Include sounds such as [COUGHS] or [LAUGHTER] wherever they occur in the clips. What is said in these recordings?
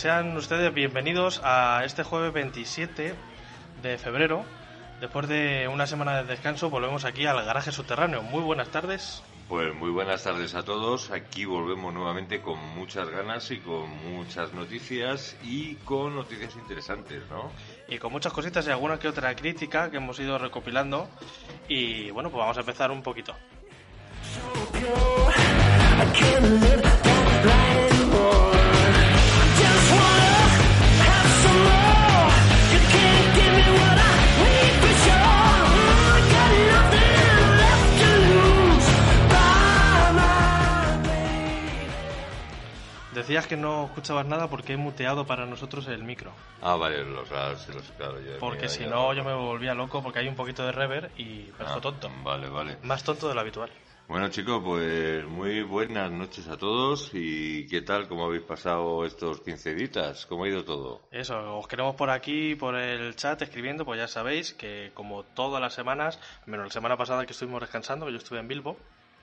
sean ustedes bienvenidos a este jueves 27 de febrero. Después de una semana de descanso, volvemos aquí al garaje subterráneo. Muy buenas tardes. Pues muy buenas tardes a todos. Aquí volvemos nuevamente con muchas ganas y con muchas noticias y con noticias interesantes, ¿no? Y con muchas cositas y alguna que otra crítica que hemos ido recopilando. Y bueno, pues vamos a empezar un poquito. Decías que no escuchabas nada porque he muteado para nosotros el micro. Ah, vale, los, los, los claro. ya- Porque si no, yo me volvía loco porque hay un poquito de reverb y me Ah, tonto. Vale, vale. Más tonto de lo habitual. Bueno chicos, pues muy buenas noches a todos y ¿qué tal? ¿Cómo habéis pasado estos 15 días? ¿Cómo ha ido todo? Eso, os queremos por aquí, por el chat, escribiendo, pues ya sabéis que como todas las semanas, menos la semana pasada que estuvimos descansando, que yo estuve en Bilbo,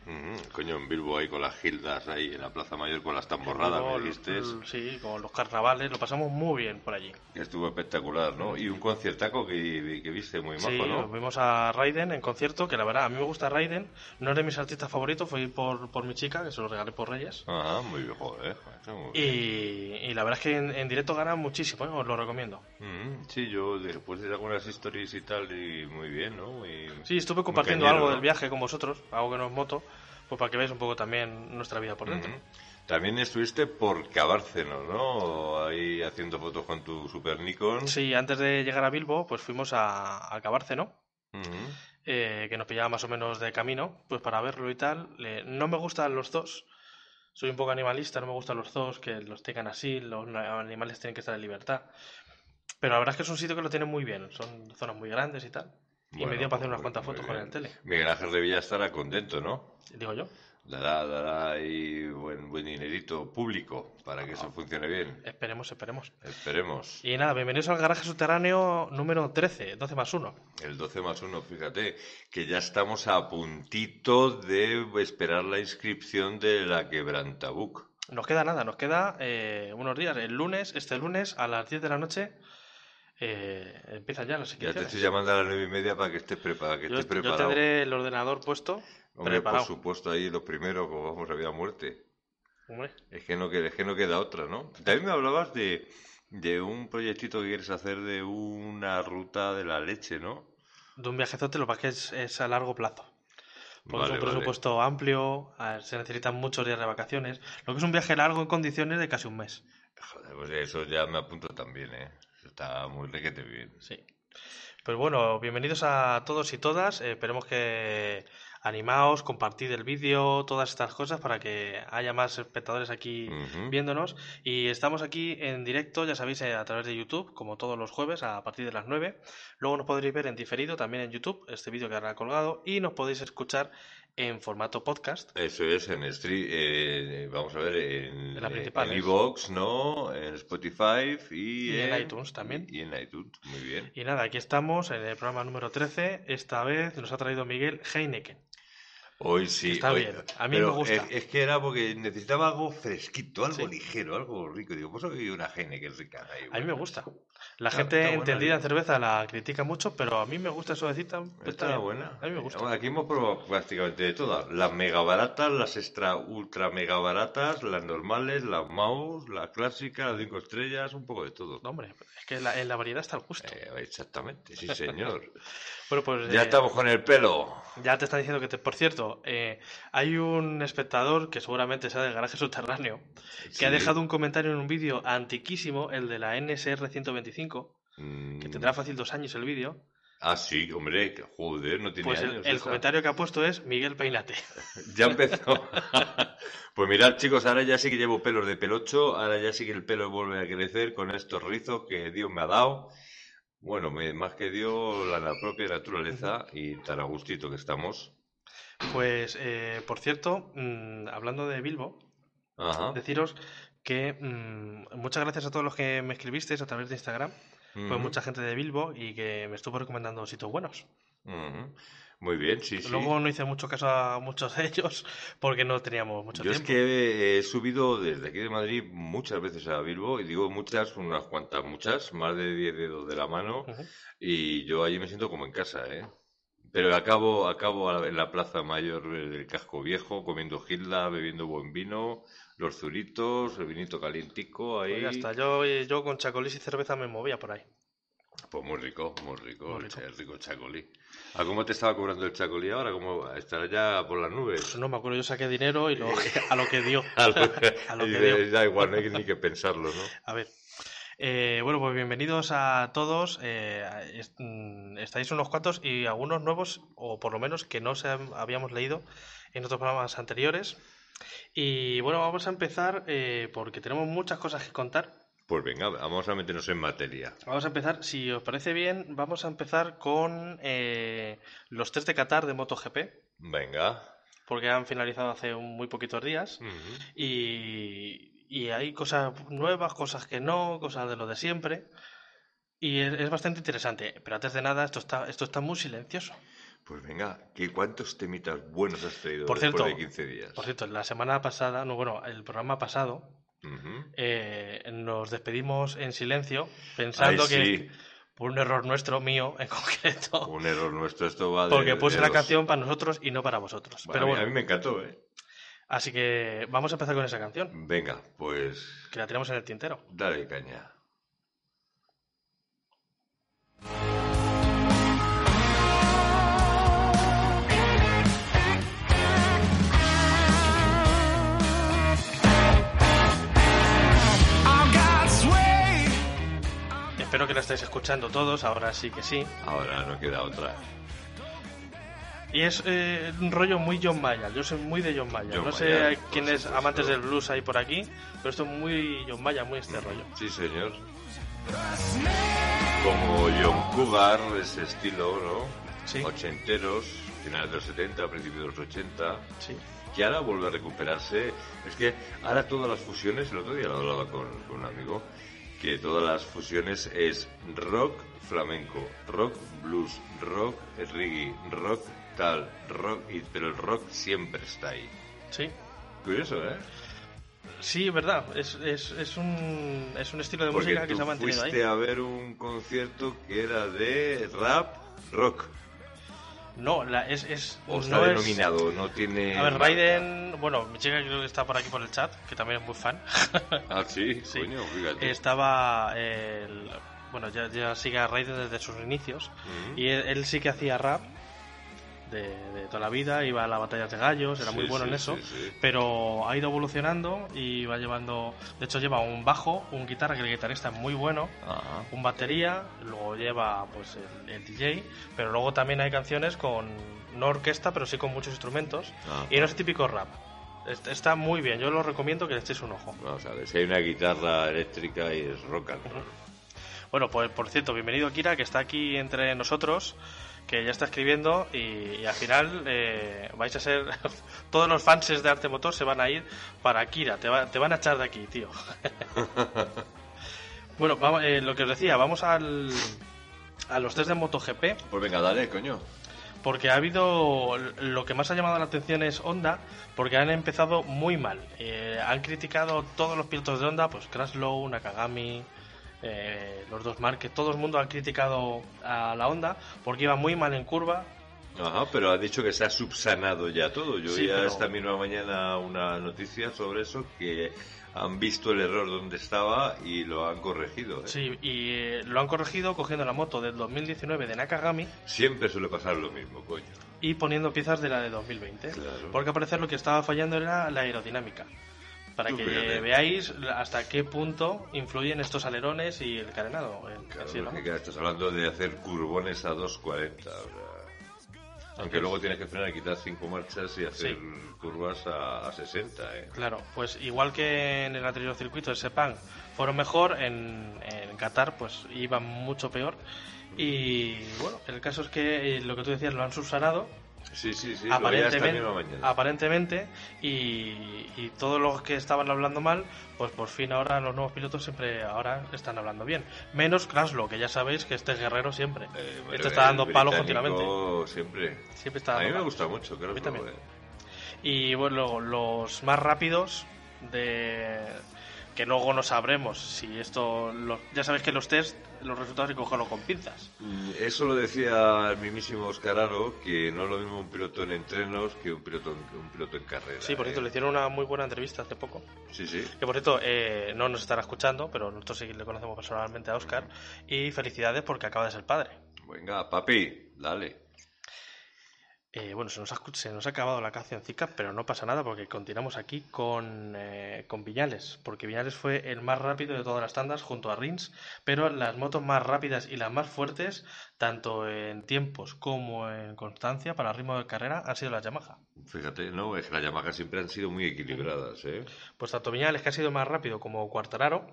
Ujú, Coño, en Bilbo ahí con las gildas ahí en la Plaza Mayor con las tamborradas, me dijiste. l- sí, con los carnavales, lo pasamos muy bien por allí. Estuvo espectacular, ¿no? Y un conciertaco que, que viste muy majo, Sí, ¿no? nos vimos a Raiden en concierto, que la verdad, a mí me gusta Raiden, no es de mis artistas favoritos, fue por, por mi chica, que se lo regalé por Reyes. Ah, muy bien, joder. muy Y, bien. y la verdad es que en, en directo gana muchísimo, ¿eh? os lo recomiendo. Mm, sí, yo después de algunas historias y tal, y muy bien, ¿no? Muy- Sí, estuve compartiendo cañero, algo ¿no? del viaje con vosotros, algo que no es moto, pues para que veáis un poco también nuestra vida por dentro. También estuviste por Cabárceno, ¿no? Ahí haciendo fotos con tu Super Nikon. Sí, antes de llegar a Bilbo, pues fuimos a, a Cabárceno, eh, que nos pillaba más o menos de camino, pues para verlo y tal. No me gustan los dos, soy un poco animalista, no me gustan los dos, que los tengan así, los animales tienen que estar en libertad. Pero la verdad es que es un sitio que lo tiene muy bien, son zonas muy grandes y tal. Y me Bueno, dio para hacer unas muy- cuantas fotos con el tele, Miguel Ángel de Villa estará contento, ¿no? digo yo. Dará, dará ahí buen, buen dinerito público para que Ah. eso funcione bien. Esperemos, esperemos. Esperemos. Y nada, bienvenidos al garaje subterráneo número 13, 12 más 1. El 12 más 1, fíjate, que ya estamos a puntito de esperar la inscripción de la Quebrantabuc. Nos queda nada, nos queda eh, unos días. El lunes, este lunes, a las 10 de la noche, eh, empiezan ya las Ya te estoy llamando a las nueve y media para que estés, prepa- que yo, estés yo preparado. tendré el ordenador puesto, Hombre, preparado. por supuesto, ahí lo primero, como vamos a vida muerte. Hombre, Es que no queda, es que no queda otra, ¿no? También me hablabas de, de un proyectito que quieres hacer de una ruta de la leche, ¿no? de un viajezote, lo que pasa que es, es a largo plazo. Porque es un vale. presupuesto amplio, ver, se necesitan muchos días de vacaciones. Lo que es un viaje largo en condiciones de casi un mes. Joder, pues eso ya me apunto también, ¿eh? Está muy requete bien. Sí. Pues bueno, bienvenidos a todos y todas. Eh, esperemos que animaos, compartid el vídeo, todas estas cosas para que haya más espectadores aquí viéndonos. Y estamos aquí en directo, ya sabéis, eh, a través de YouTube, como todos los jueves, a partir de las 9. Luego nos podréis ver en diferido también en YouTube, este vídeo quedará colgado. Y nos podéis escuchar en formato podcast. Eso es, en stream, eh, vamos a ver, en En principales. iVoox, ¿no? En Spotify y, Y en iTunes también. Y, en iTunes, muy bien. Y nada, aquí estamos en el programa número 13. Esta vez nos ha traído Miguel Heineken. Hoy sí. Está hoy- bien, a mí me gusta. Es, es que era porque necesitaba algo fresquito, algo Sí. ligero, algo rico. Digo, pues hoy una es rica. ahí, A mí me gusta. La Está- gente está entendida en cerveza la critica mucho, pero a mí me gusta suavecita. Está bien. buena. A mí me gusta. Bueno, Aquí hemos probado prácticamente de todas. Las mega baratas, las extra ultra mega baratas, las normales, las mouse, la clásica, las cinco estrellas, un poco de todo. No, hombre, es que la- en la variedad está el gusto. Eh, exactamente, sí señor. [LAUGHS] Bueno, pues ya eh, estamos con el pelo. ya te están diciendo que, te, por cierto, eh, hay un espectador que seguramente sea del garaje subterráneo que ha dejado un comentario en un vídeo antiquísimo, el de la NSR 125, Mm, que tendrá fácil dos años el vídeo. Ah, sí, hombre, joder, no tiene Pues el, años. el esa. comentario que ha puesto es Miguel Peinate. [LAUGHS] Ya empezó. [LAUGHS] pues mirad, chicos, ahora ya sí que llevo pelos de pelocho, ahora ya sí que el pelo vuelve a crecer con estos rizos que Dios me ha dado. Bueno, me- más que Dios, la, la propia naturaleza y tan a gustito que estamos. Pues, eh, por cierto, mm, hablando de Bilbo, Ajá. deciros que mm, muchas gracias a todos los que me escribisteis a través de Instagram. Fue Ujú. mucha gente de Bilbo y que me estuvo recomendando sitios buenos. Muy bien, sí, sí. Luego no hice mucho caso a muchos de ellos porque no teníamos mucho Yo es tiempo. que he subido desde aquí de Madrid muchas veces a Bilbo, y digo muchas, unas cuantas, muchas, más de 10 dedos de la mano, y yo allí me siento como en casa, ¿eh? Pero acabo, acabo en la Plaza Mayor del Casco Viejo, comiendo gilda, bebiendo buen vino, los zuritos, el vinito calientico ahí. Pues ya está. Yo, yo con chacolís y cerveza me movía por ahí. Pues muy rico, muy rico, Muy el rico. cha- el rico chacolí. ¿A cómo te estaba cobrando el chacolí ahora? ¿Cómo estará ya por las nubes? Pues no me acuerdo, yo saqué dinero y lo, [LAUGHS] [LAUGHS] a lo que dio. A lo, [LAUGHS] A lo y que dio. Da igual, no hay ni que pensarlo, ¿no? A ver. Eh, bueno, pues bienvenidos a todos. Eh, est- mm, estáis unos cuantos y algunos nuevos, o por lo menos que no se habíamos leído en otros programas anteriores. Y bueno, vamos a empezar eh, porque tenemos muchas cosas que contar. Pues venga, vamos a meternos en materia. Vamos a empezar, si os parece bien, vamos a empezar con eh, los test de Qatar de MotoGP, Venga. porque han finalizado hace un- muy poquitos días. Y, y hay cosas nuevas, cosas que no, cosas de lo de siempre. Y es, es bastante interesante. Pero antes de nada, esto está, esto está muy silencioso. Pues venga, ¿qué, ¿cuántos temitas buenos has traído Por después cierto, de 15 días? Por cierto, la semana pasada, no, bueno, el programa pasado, Eh, nos despedimos en silencio, pensando Ay, que por un error nuestro, mío [LAUGHS] en concreto, Un error nuestro, esto va de porque puse de la canción para nosotros y no para vosotros. Bueno, Pero bueno, a mí me encantó, ¿eh? así que vamos a empezar con esa canción, Venga, pues que la tenemos en el tintero. dale caña. Espero que la estéis escuchando todos, ahora sí que sí. Ahora no queda otra. Y es eh, un rollo muy John Mayer. Yo soy muy de John Mayer. John no sé quiénes amantes del blues hay por aquí, pero esto es muy John Mayer, muy este rollo. Sí, señor. Como John Cougar, ese estilo, ¿no? Sí. Ochenteros, finales de los 70, principios de los 80. Sí. que ahora vuelve a recuperarse. Es que ahora todas las fusiones, el otro día lo hablaba con, con un amigo, que todas las fusiones es rock flamenco, rock blues, rock reggae, rock tal, rock, y, pero el rock siempre está ahí. Sí. Curioso, ¿eh? Sí, es verdad. Es, es, es, un, es un estilo de Porque música que tú se ha mantenido fuiste ahí. a ver un concierto que era de rap rock. No, la, es. es O no está es- denominado, no tiene... A ver. Raiden. Bueno, mi chica creo que está por aquí por el chat, que también es muy fan. [LAUGHS] Ah, sí, Sí. coño, fíjate. Estaba. el- bueno, ya, ya sigue a Raiden desde sus inicios. Y él, él sí que hacía rap de, de toda la vida, iba a las batallas de gallos, era muy bueno sí, en eso, sí, pero ha ido evolucionando y va llevando, de hecho lleva un bajo, un guitarra, que el guitarrista es muy bueno, Ajá. un batería, luego lleva pues el, el DJ, pero luego también hay canciones con, no orquesta, pero sí con muchos instrumentos, Ajá. y no es típico rap. Est- Está muy bien, yo lo recomiendo que le echéis un ojo. Si hay una guitarra eléctrica y es rock and roll. Bueno, pues por cierto, bienvenido Kira, que está aquí entre nosotros, que ya está escribiendo y, y al final eh, vais a ser... [LAUGHS] todos los fans de Arte Motor se van a ir para Kira, te, va- te van a echar de aquí, tío. [LAUGHS] bueno, vamos, eh, lo que os decía, vamos al, a los test de MotoGP, Pues venga, dale, coño. porque ha habido... Lo que más ha llamado la atención es Honda, porque han empezado muy mal. Eh, han criticado todos los pilotos de Honda, pues Kraslow, Nakagami, eh, los dos Márquez, todo el mundo ha criticado a la Honda porque iba muy mal en curva. Ajá, pero ha dicho que se ha subsanado ya todo. Yo Sí, ya pero- esta misma mañana una noticia sobre eso, que han visto el error donde estaba y lo han corregido. ¿eh? Sí, y eh, lo han corregido cogiendo la moto del 2019 de Nakagami Siempre suele pasar lo mismo, coño. y poniendo piezas de la de 2020. Claro. Porque al parecer lo que estaba fallando era la aerodinámica. Para que fíjate. veáis hasta qué punto influyen estos alerones y el carenado. porque estás hablando de hacer curbones a 2.40. o sea, Aunque luego tienes que frenar y quitar cinco marchas y hacer Sí. curvas a, a 60, ¿eh? Claro, pues igual que en el anterior circuito, el Sepang, fueron mejor, en, en Qatar pues iban mucho peor. Y bueno, el caso es que eh, lo que tú decías lo han subsanado Sí, sí, sí. lo veía esta aparentemente, aparentemente y, y todos los que estaban hablando mal, pues por fin ahora los nuevos pilotos siempre ahora están hablando bien. Menos Kraslo, que ya sabéis que este es guerrero siempre. Eh, este está dando palos continuamente. Siempre. Siempre está A mí dando me palos. gusta mucho, creo A mí que también. eh. Y bueno, los más rápidos de que luego no sabremos si esto lo- ya sabéis que los test los resultados hay que cogerlos con pinzas. Mm, Eso lo decía el mismísimo Oscar Aro, que no es lo mismo un piloto en entrenos que un piloto en, un piloto en carrera. Sí, por cierto, ¿eh? le hicieron una muy buena entrevista hace poco. Sí, sí. Que por cierto, eh, no nos estará escuchando, pero nosotros sí le conocemos personalmente a Oscar. Y felicidades porque acaba de ser padre. Venga, papi, dale. Eh, bueno, se nos, ha, se nos ha acabado la cancioncica, pero no pasa nada porque continuamos aquí con, eh, con Viñales, porque Viñales fue el más rápido de todas las tandas junto a Rins, pero las motos más rápidas y las más fuertes, tanto en tiempos como en constancia para el ritmo de carrera, han sido las Yamaha. Fíjate, no, es que las Yamaha siempre han sido muy equilibradas, ¿eh? Pues tanto Viñales, que ha sido más rápido, como Cuartararo,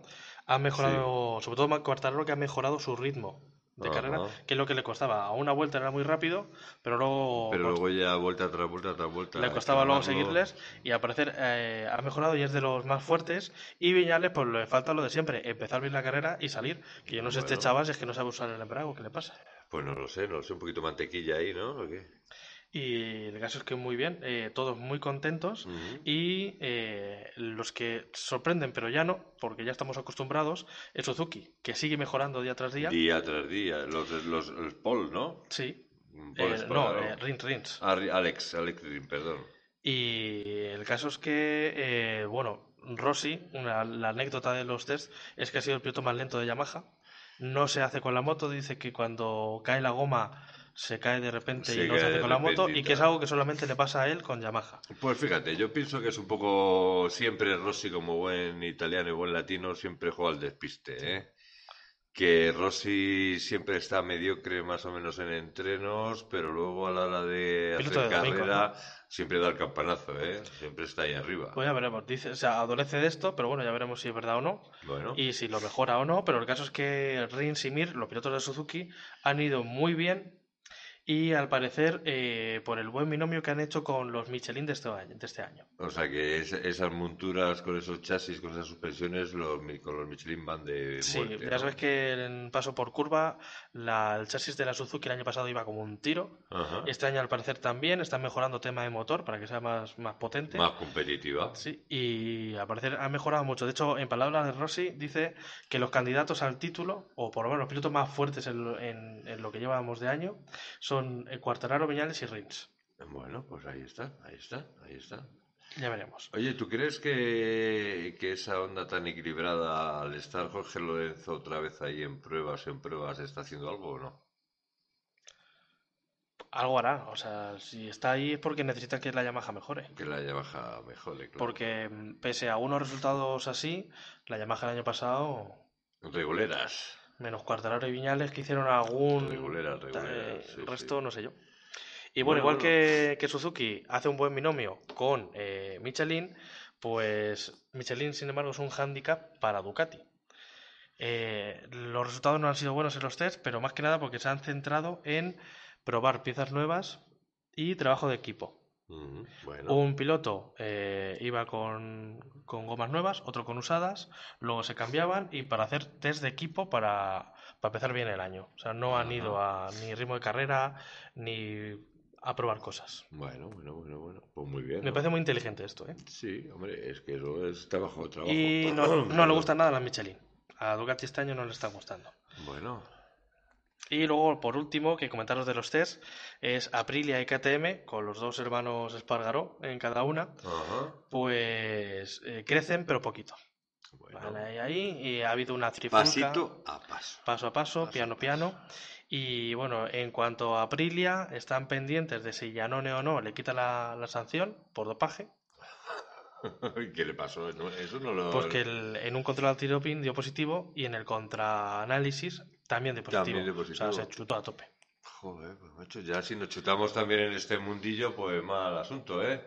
han mejorado, sobre todo Cuartararo, que ha mejorado su ritmo de Ajá. carrera, que es lo que le costaba. A una vuelta era muy rápido, pero luego Pero luego ya vuelta tras vuelta tras vuelta. le costaba luego seguirles y al parecer eh, ha mejorado y es de los más fuertes. Y Viñales, pues le falta lo de siempre, empezar bien la carrera y salir. Que yo no sé este Bueno. chaval si es que no sabe usar el embrague, ¿qué le pasa? Pues no lo sé, no lo sé, un poquito mantequilla ahí, ¿no? ¿O qué? Y el caso es que muy bien, eh, todos muy contentos. Y eh, los que sorprenden, pero ya no, porque ya estamos acostumbrados, es Suzuki, que sigue mejorando día tras día. Día tras día, los, los, los Paul, ¿no? Sí. Paul Eh, Espargaro. no, eh, Rins Rins. Ah, Alex, Alex Rin, perdón. Y el caso es que, eh, bueno, Rossi, una- la anécdota de los test es que ha sido el piloto más lento de Yamaha. No se hace con la moto, dice que cuando cae la goma se cae de repente Se y no se hace con la moto y que es algo que solamente le pasa a él con Yamaha. Pues fíjate, yo pienso que es un poco siempre Rossi como buen italiano y buen latino siempre juega al despiste, ¿eh? Que Rossi siempre está mediocre más o menos en entrenos, pero luego a la hora de Piloto hacer de domingo, carrera siempre da el campanazo, ¿eh? Siempre está ahí arriba. Pues ya veremos, dice, o sea, adolece de esto, pero bueno, ya veremos si es verdad o no Bueno, y si lo mejora o no. Pero el caso es que Rins y Mir, los pilotos de Suzuki, han ido muy bien y al parecer eh, por el buen binomio que han hecho con los Michelin de este año. De este año. o sea que es- esas monturas con esos chasis, con esas suspensiones, los, con los Michelin van de Sí, muerte, ya ¿no? sabes que en paso por curva la- el chasis de la Suzuki el año pasado iba como un tiro. Ajá. Este año al parecer también están mejorando tema de motor para que sea más, más potente. Más competitiva. Sí, y al parecer ha mejorado mucho. De hecho, en palabras de Rossi, dice que los candidatos al título, o por lo menos los pilotos más fuertes en, lo- en- en lo que llevamos de año, son el Cuartararo, Viñales y Rins. Bueno, pues ahí está, ahí está, ahí está. Ya veremos. Oye, ¿tú crees que, que esa onda tan equilibrada, al estar Jorge Lorenzo otra vez ahí en pruebas, en pruebas, está haciendo algo o no? Algo hará. O sea, si está ahí es porque necesita que la Yamaha mejore. Que la Yamaha mejore, claro. Porque mm, pese a unos resultados así, la Yamaha el año pasado, Reguleras. Menos Cuartararo y Viñales, que hicieron algún... Eh, sí, resto, sí. no sé yo. Y bueno, Bueno, igual Que, que Suzuki hace un buen binomio con eh, Michelin, pues Michelin, sin embargo, es un hándicap para Ducati. Eh, los resultados no han sido buenos en los test, pero más que nada porque se han centrado en probar piezas nuevas y trabajo de equipo. Bueno, Un piloto eh, iba con, con gomas nuevas, otro con usadas, luego se cambiaban y para hacer test de equipo para, para empezar bien el año. O sea, no han Ajá. ido a ni ritmo de carrera ni a probar cosas. bueno, bueno, bueno, bueno. Pues muy bien. Me ¿no? parece muy inteligente esto, ¿eh? Sí, hombre, es que eso es trabajo, trabajo. Y [CLEARS THROAT] no, no le gustan nada las Michelin. A Ducati este año no le están gustando. Bueno, Y luego, por último, que comentaros de los test, es Aprilia y KTM, con los dos hermanos Espargaró en cada una, ajá. pues eh, crecen pero poquito. Bueno, Van ahí, ahí, y ha habido una trifulca pasito a paso. paso a paso, Paso piano a piano. Y bueno, en cuanto a Aprilia, están pendientes de si Janone o no le quita la, la sanción por dopaje, [LAUGHS] ¿Qué le pasó? Eso no lo... porque el- en un control antidoping dio positivo y en el contraanálisis también dio positivo. También dio O sea, positivo. se chutó a tope. Joder, pues macho, ya si nos chutamos también en este mundillo, pues mal asunto, ¿eh?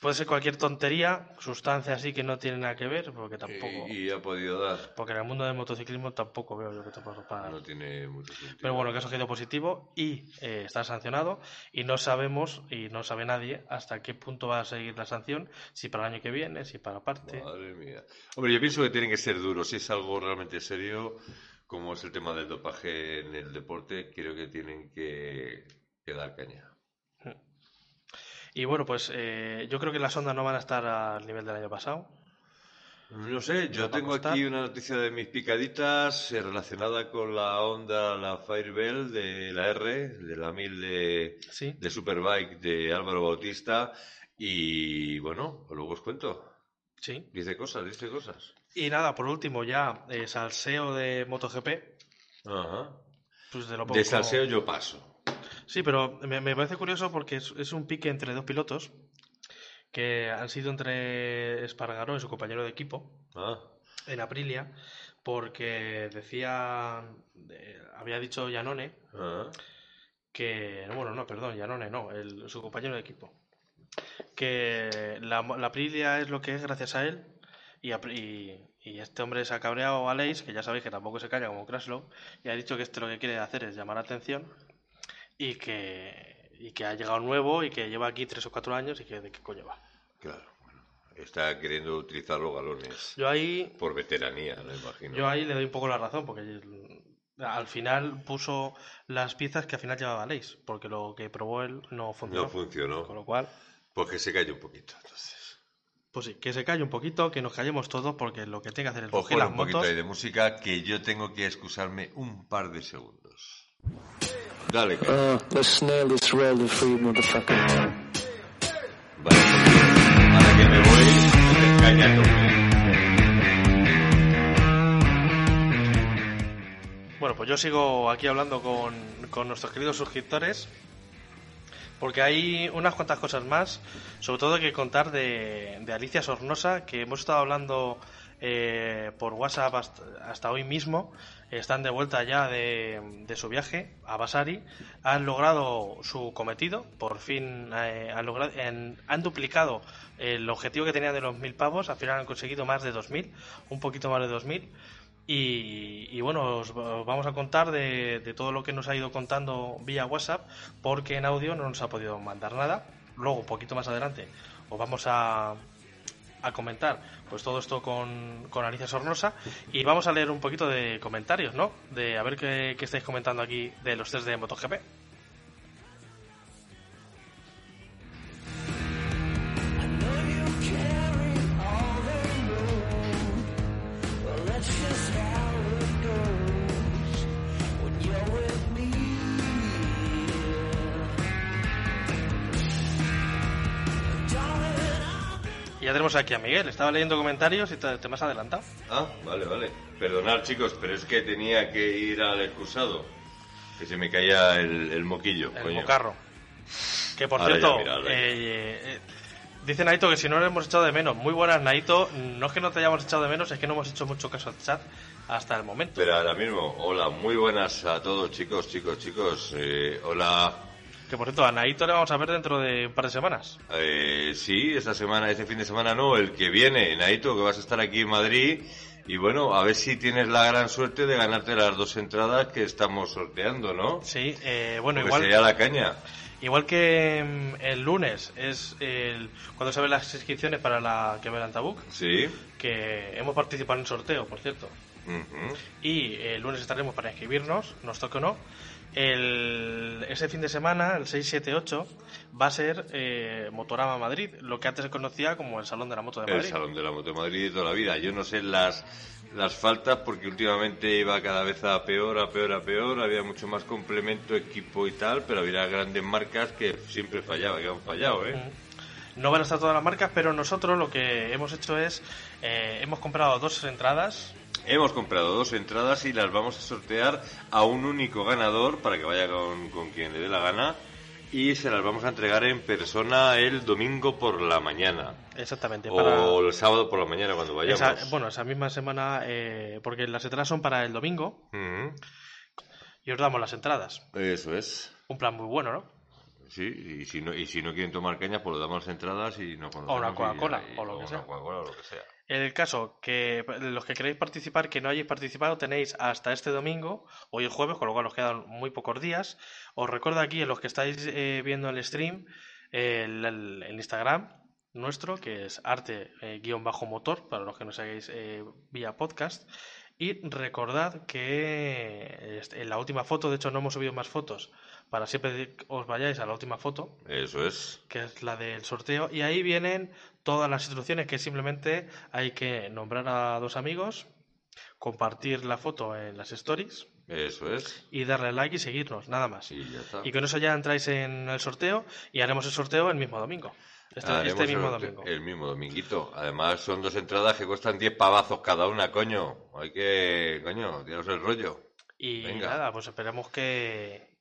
Puede ser cualquier tontería, sustancia así que no tiene nada que ver, porque tampoco. Y, y ha podido dar. Porque en el mundo del motociclismo tampoco veo yo que te puedo para. No tiene mucho sentido. Pero bueno, el caso ha sido positivo y eh, está sancionado y no sabemos y no sabe nadie hasta qué punto va a seguir la sanción, si para el año que viene, si para parte. Madre mía. Hombre, yo pienso que tienen que ser duros. Si es algo realmente serio, como es el tema del dopaje en el deporte, creo que tienen que, que dar caña. Y bueno, pues eh, yo creo que las ondas no van a estar al nivel del año pasado. No sé, yo tengo aquí una noticia de mis picaditas eh, relacionada con la Honda, la Firebell de la R, de la 1000 de, Sí. de Superbike de Álvaro Bautista. Y bueno, luego os cuento. Sí. Dice cosas, dice cosas. Y nada, por último ya, eh, salseo de MotoGP. Ajá. Pues de lo poco... De salseo yo paso. Sí, pero me, me parece curioso porque es, es un pique entre dos pilotos que han sido entre Espargaró y su compañero de equipo Ah, en Aprilia, porque decía, eh, había dicho Janone ah. que, bueno, no, perdón, Janone no, el, su compañero de equipo, que la, la Aprilia es lo que es gracias a él y, y, y este hombre se ha cabreado a Leis, que ya sabéis que tampoco se calla como Kraslow, y ha dicho que este lo que quiere hacer es llamar la atención y que, y que ha llegado nuevo y que lleva aquí tres o cuatro años y que de qué coño va. Claro, bueno. Está queriendo utilizar los galones Yo ahí, por veteranía, no imagino. yo ahí le doy un poco la razón, porque al final puso las piezas que al final llevaba Leis, porque lo que probó él no funcionó. No funcionó. Con lo cual, Pues que se calle un poquito, entonces. Pues sí, que se calle un poquito, que nos callemos todos, porque lo que tiene que hacer es Os coger pon las un poquito motos. ahí de música que yo tengo que excusarme un par de segundos. Dale, Uh, let's nail this free motherfucker. vale. Ahora que me voy. Bueno, pues yo sigo aquí hablando con, con nuestros queridos suscriptores, porque hay unas cuantas cosas más, sobre todo que contar de, de Alicia Sornosa, que hemos estado hablando eh, por WhatsApp hasta, hasta hoy mismo. Están de vuelta ya de, de su viaje a Basari. Han logrado su cometido. Por fin eh, han, logrado, en- han duplicado el objetivo que tenían de los mil pavos. Al final han conseguido más de dos mil, un poquito más de dos mil. Y, bueno, os, os vamos a contar de, todo lo que nos ha ido contando vía WhatsApp, porque en audio no nos ha podido mandar nada. Luego, un poquito más adelante, os vamos a, a comentar pues todo esto con, con Alicia Sornosa y vamos a leer un poquito de comentarios, ¿no? De a ver qué, qué estáis comentando aquí de los test de MotoGP. Ya tenemos aquí a Miguel. Estaba leyendo comentarios y te, te me has adelantado. Ah, vale, vale. Perdonad, chicos, pero es que tenía que ir al excusado. Que se me caía el, el moquillo, El coño. mocarro. Que por Ahora cierto, ya. eh, eh, dice Naito que si no le hemos echado de menos. Muy buenas, Naito. No es que no te hayamos echado de menos, es que no hemos hecho mucho caso al chat hasta el momento. Pero ahora mismo, hola, muy buenas a todos, chicos, chicos, chicos. Eh, hola. Que por cierto, a Naito le vamos a ver dentro de un par de semanas. Eh, sí, esta semana, este fin de semana no, el que viene, Naito, que vas a estar aquí en Madrid. Y bueno, a ver si tienes la gran suerte de ganarte las dos entradas que estamos sorteando, ¿no? Sí, eh, bueno, Porque igual, sería la caña. igual que mm, el lunes es el, cuando se ven las inscripciones para la que ve Tabuk, Sí. que hemos participado en un sorteo, por cierto. Y el lunes estaremos para inscribirnos, nos toque o no. El, ese fin de semana, el 6, 7, 8, va a ser eh, Motorama Madrid, lo que antes se conocía como el Salón de la Moto de El Madrid. Salón de la Moto de Madrid de toda la vida. Yo no sé las, las faltas porque últimamente iba cada vez a peor, a peor, a peor. Había mucho más complemento, equipo y tal, pero había grandes marcas que siempre fallaban, que han fallado, ¿eh? No van a estar todas las marcas, pero nosotros lo que hemos hecho es, eh, hemos comprado dos entradas. Hemos comprado dos entradas y las vamos a sortear a un único ganador para que vaya con, con quien le dé la gana y se las vamos a entregar en persona el domingo por la mañana Exactamente, para o el sábado por la mañana cuando vayamos. esa, bueno, esa misma semana, eh, porque las entradas son para el domingo. Y os damos las entradas. Eso es. Un plan muy bueno, ¿no? Sí, y si no, y si no quieren tomar cañas, pues le damos las entradas y no una Coca-Cola, o una. Coca-Cola, o lo que sea. El caso que los que queréis participar, que no hayáis participado, tenéis hasta este domingo, hoy es jueves, con lo cual os quedan muy pocos días. Os recuerdo aquí, en los que estáis eh, viendo el stream, el, el- el Instagram nuestro, que es arte-motor, para los que nos hagáis eh, vía podcast. Y recordad que este, en la última foto, de hecho no hemos subido más fotos, para siempre os vayáis a la última foto, Eso es. que es la del sorteo, y ahí vienen todas las instrucciones que simplemente hay que nombrar a dos amigos, compartir la foto en las stories Eso es. y darle like y seguirnos, nada más. Y ya está. Y con eso ya entráis en el sorteo y haremos el sorteo el mismo domingo. Este, este mismo el, domingo. el mismo dominguito. Además, son dos entradas que cuestan 10 pavazos cada una, coño. Hay que, coño, tiraros el rollo. Y venga. nada, pues esperemos que,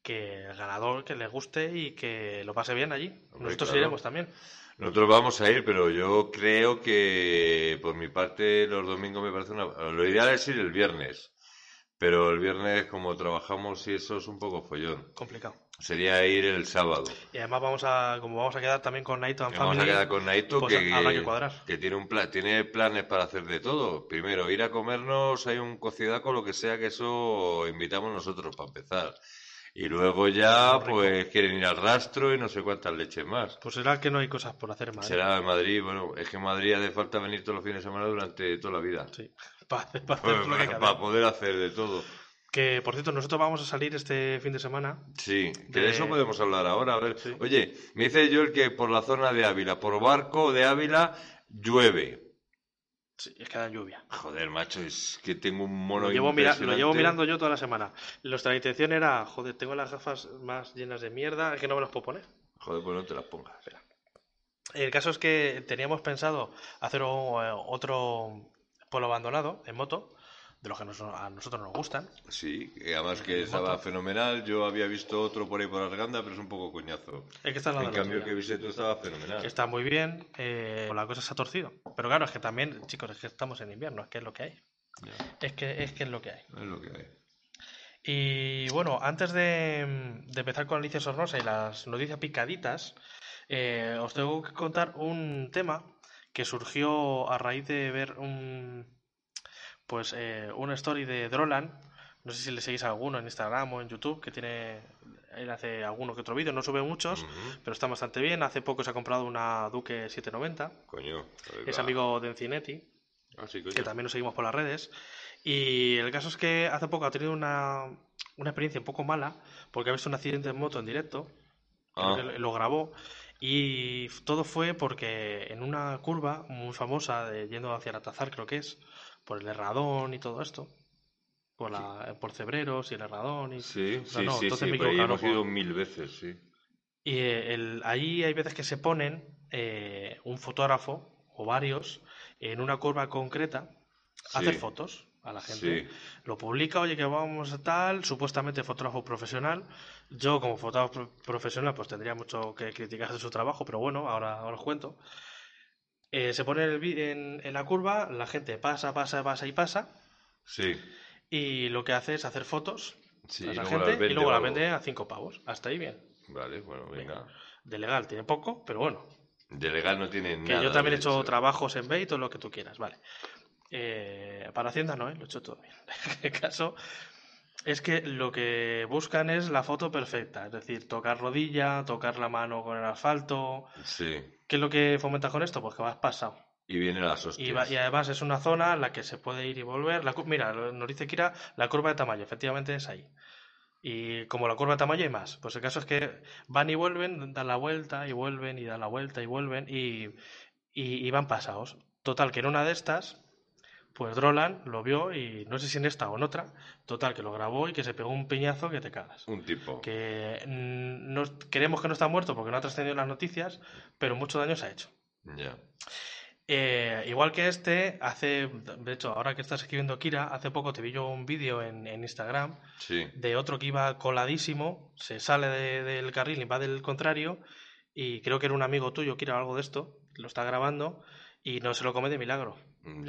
que el ganador que le guste y que lo pase bien allí. Nosotros claro. iremos también. Nosotros vamos a ir, pero yo creo que por mi parte los domingos me parece una... Lo ideal es ir el viernes. Pero el viernes, como trabajamos y eso es un poco follón. Complicado. Sería ir el sábado. Y además vamos a, como vamos a quedar también con Naito and Vamos a quedar con Naito pues que, habrá que cuadrar. que tiene un plan, tiene planes para hacer de todo. Primero, ir a comernos, hay un cocidaco, lo que sea, que eso invitamos nosotros para empezar. Y luego ya, pues quieren ir al rastro y no sé cuántas leches más. Pues será que no hay cosas por hacer Madrid. Será en Madrid, bueno, es que en Madrid hace falta venir todos los fines de semana durante toda la vida. Sí, [LAUGHS] para, hacer Pues, para poder hacer de todo. Que, por cierto, nosotros vamos a salir este fin de semana. Sí, que De- de eso podemos hablar ahora. A ver, Sí. oye, me dice yo el que por la zona de Ávila, por barco de Ávila, llueve. Sí, es que da lluvia. Joder, macho, es que tengo un mono Lo llevo, mira- lo llevo mirando yo toda la semana. Nuestra intención era, joder, tengo las gafas más llenas de mierda, es que no me las puedo poner. Joder, pues no te las pongas. El caso es que teníamos pensado hacer o- eh, otro pueblo abandonado en moto, de los que nos- a nosotros nos gustan. Sí, además que estaba moto. fenomenal. Yo había visto otro por ahí por Arganda, pero es un poco coñazo. Es que está En cambio, el que viste tú estaba fenomenal. Que está muy bien, eh, la cosa se ha torcido. Pero claro, es que también, chicos, es que estamos en invierno, es que es lo que hay. Es que es, que es lo que hay. es lo que hay. Y bueno, antes de, de empezar con Alicia Sornosa y las noticias picaditas, eh, os tengo que contar un tema que surgió a raíz de ver un pues eh, una story de Drolan. No sé si le seguís a alguno en Instagram o en YouTube, que tiene él hace alguno que otro vídeo, no sube muchos, Ujú. pero está bastante bien. Hace poco se ha comprado una Duque 790, Coño. es amigo de Encinetti Ah, sí, coño. que también nos seguimos por las redes. Y el caso es que hace poco ha tenido una, una experiencia un poco mala porque ha visto un accidente en moto en directo, Ah. lo grabó, y todo fue porque en una curva muy famosa, de, yendo hacia el Atazar, creo que es, por el Herradón y todo esto, por, la, por Cebreros y el Herradón. Y, Sí, o sea, sí, no, sí, entonces sí, por ahí hemos ido por- mil veces, sí. y eh, el, ahí hay veces que se ponen eh, un fotógrafo o varios en una curva concreta a hacer Sí. fotos a la gente. Sí. Lo publica, oye, que vamos a tal, supuestamente fotógrafo profesional. Yo, como fotógrafo pro- profesional, pues tendría mucho que criticar de su trabajo, pero bueno, ahora, ahora os cuento. Eh, se pone el en, en la curva, la gente pasa, pasa, pasa y pasa, Sí. y lo que hace es hacer fotos Sí, a y la gente y luego la vende a cinco pavos. Hasta ahí bien. Vale, bueno, venga. De legal tiene poco, pero bueno, De legal no tiene Que nada. yo también he hecho trabajos en Bait o lo que tú quieras, vale. Eh, para Hacienda no, ¿eh? lo he hecho todo bien. [LAUGHS] El caso es que lo que buscan es la foto perfecta, es decir, tocar rodilla, tocar la mano con el asfalto. Sí. ¿Qué es lo que fomenta con esto? Pues que vas pasado. Y viene las hostias. Y, va- y además es una zona en la que se puede ir y volver. La, mira, nos dice Kira, la curva de tamaño, efectivamente es ahí. Y como la curva de tamaño hay más. Pues el caso es que van y vuelven, dan la vuelta y vuelven y dan la vuelta y vuelven y, y, y van pasados. Total, que en una de estas, pues Drolan lo vio y no sé si en esta o en otra, total, que lo grabó y que se pegó un piñazo que te cagas. Un tipo. Que no, creemos que no está muerto porque no ha trascendido en las noticias, pero mucho daño se ha hecho. Ya. Eh, igual que este, hace, de hecho, ahora que estás escribiendo Kira, hace poco te vi yo un vídeo en, en Instagram Sí. de otro que iba coladísimo, se sale de- del carril y va del contrario, y creo que era un amigo tuyo, Kira, o algo de esto, lo está grabando y no se lo come de milagro.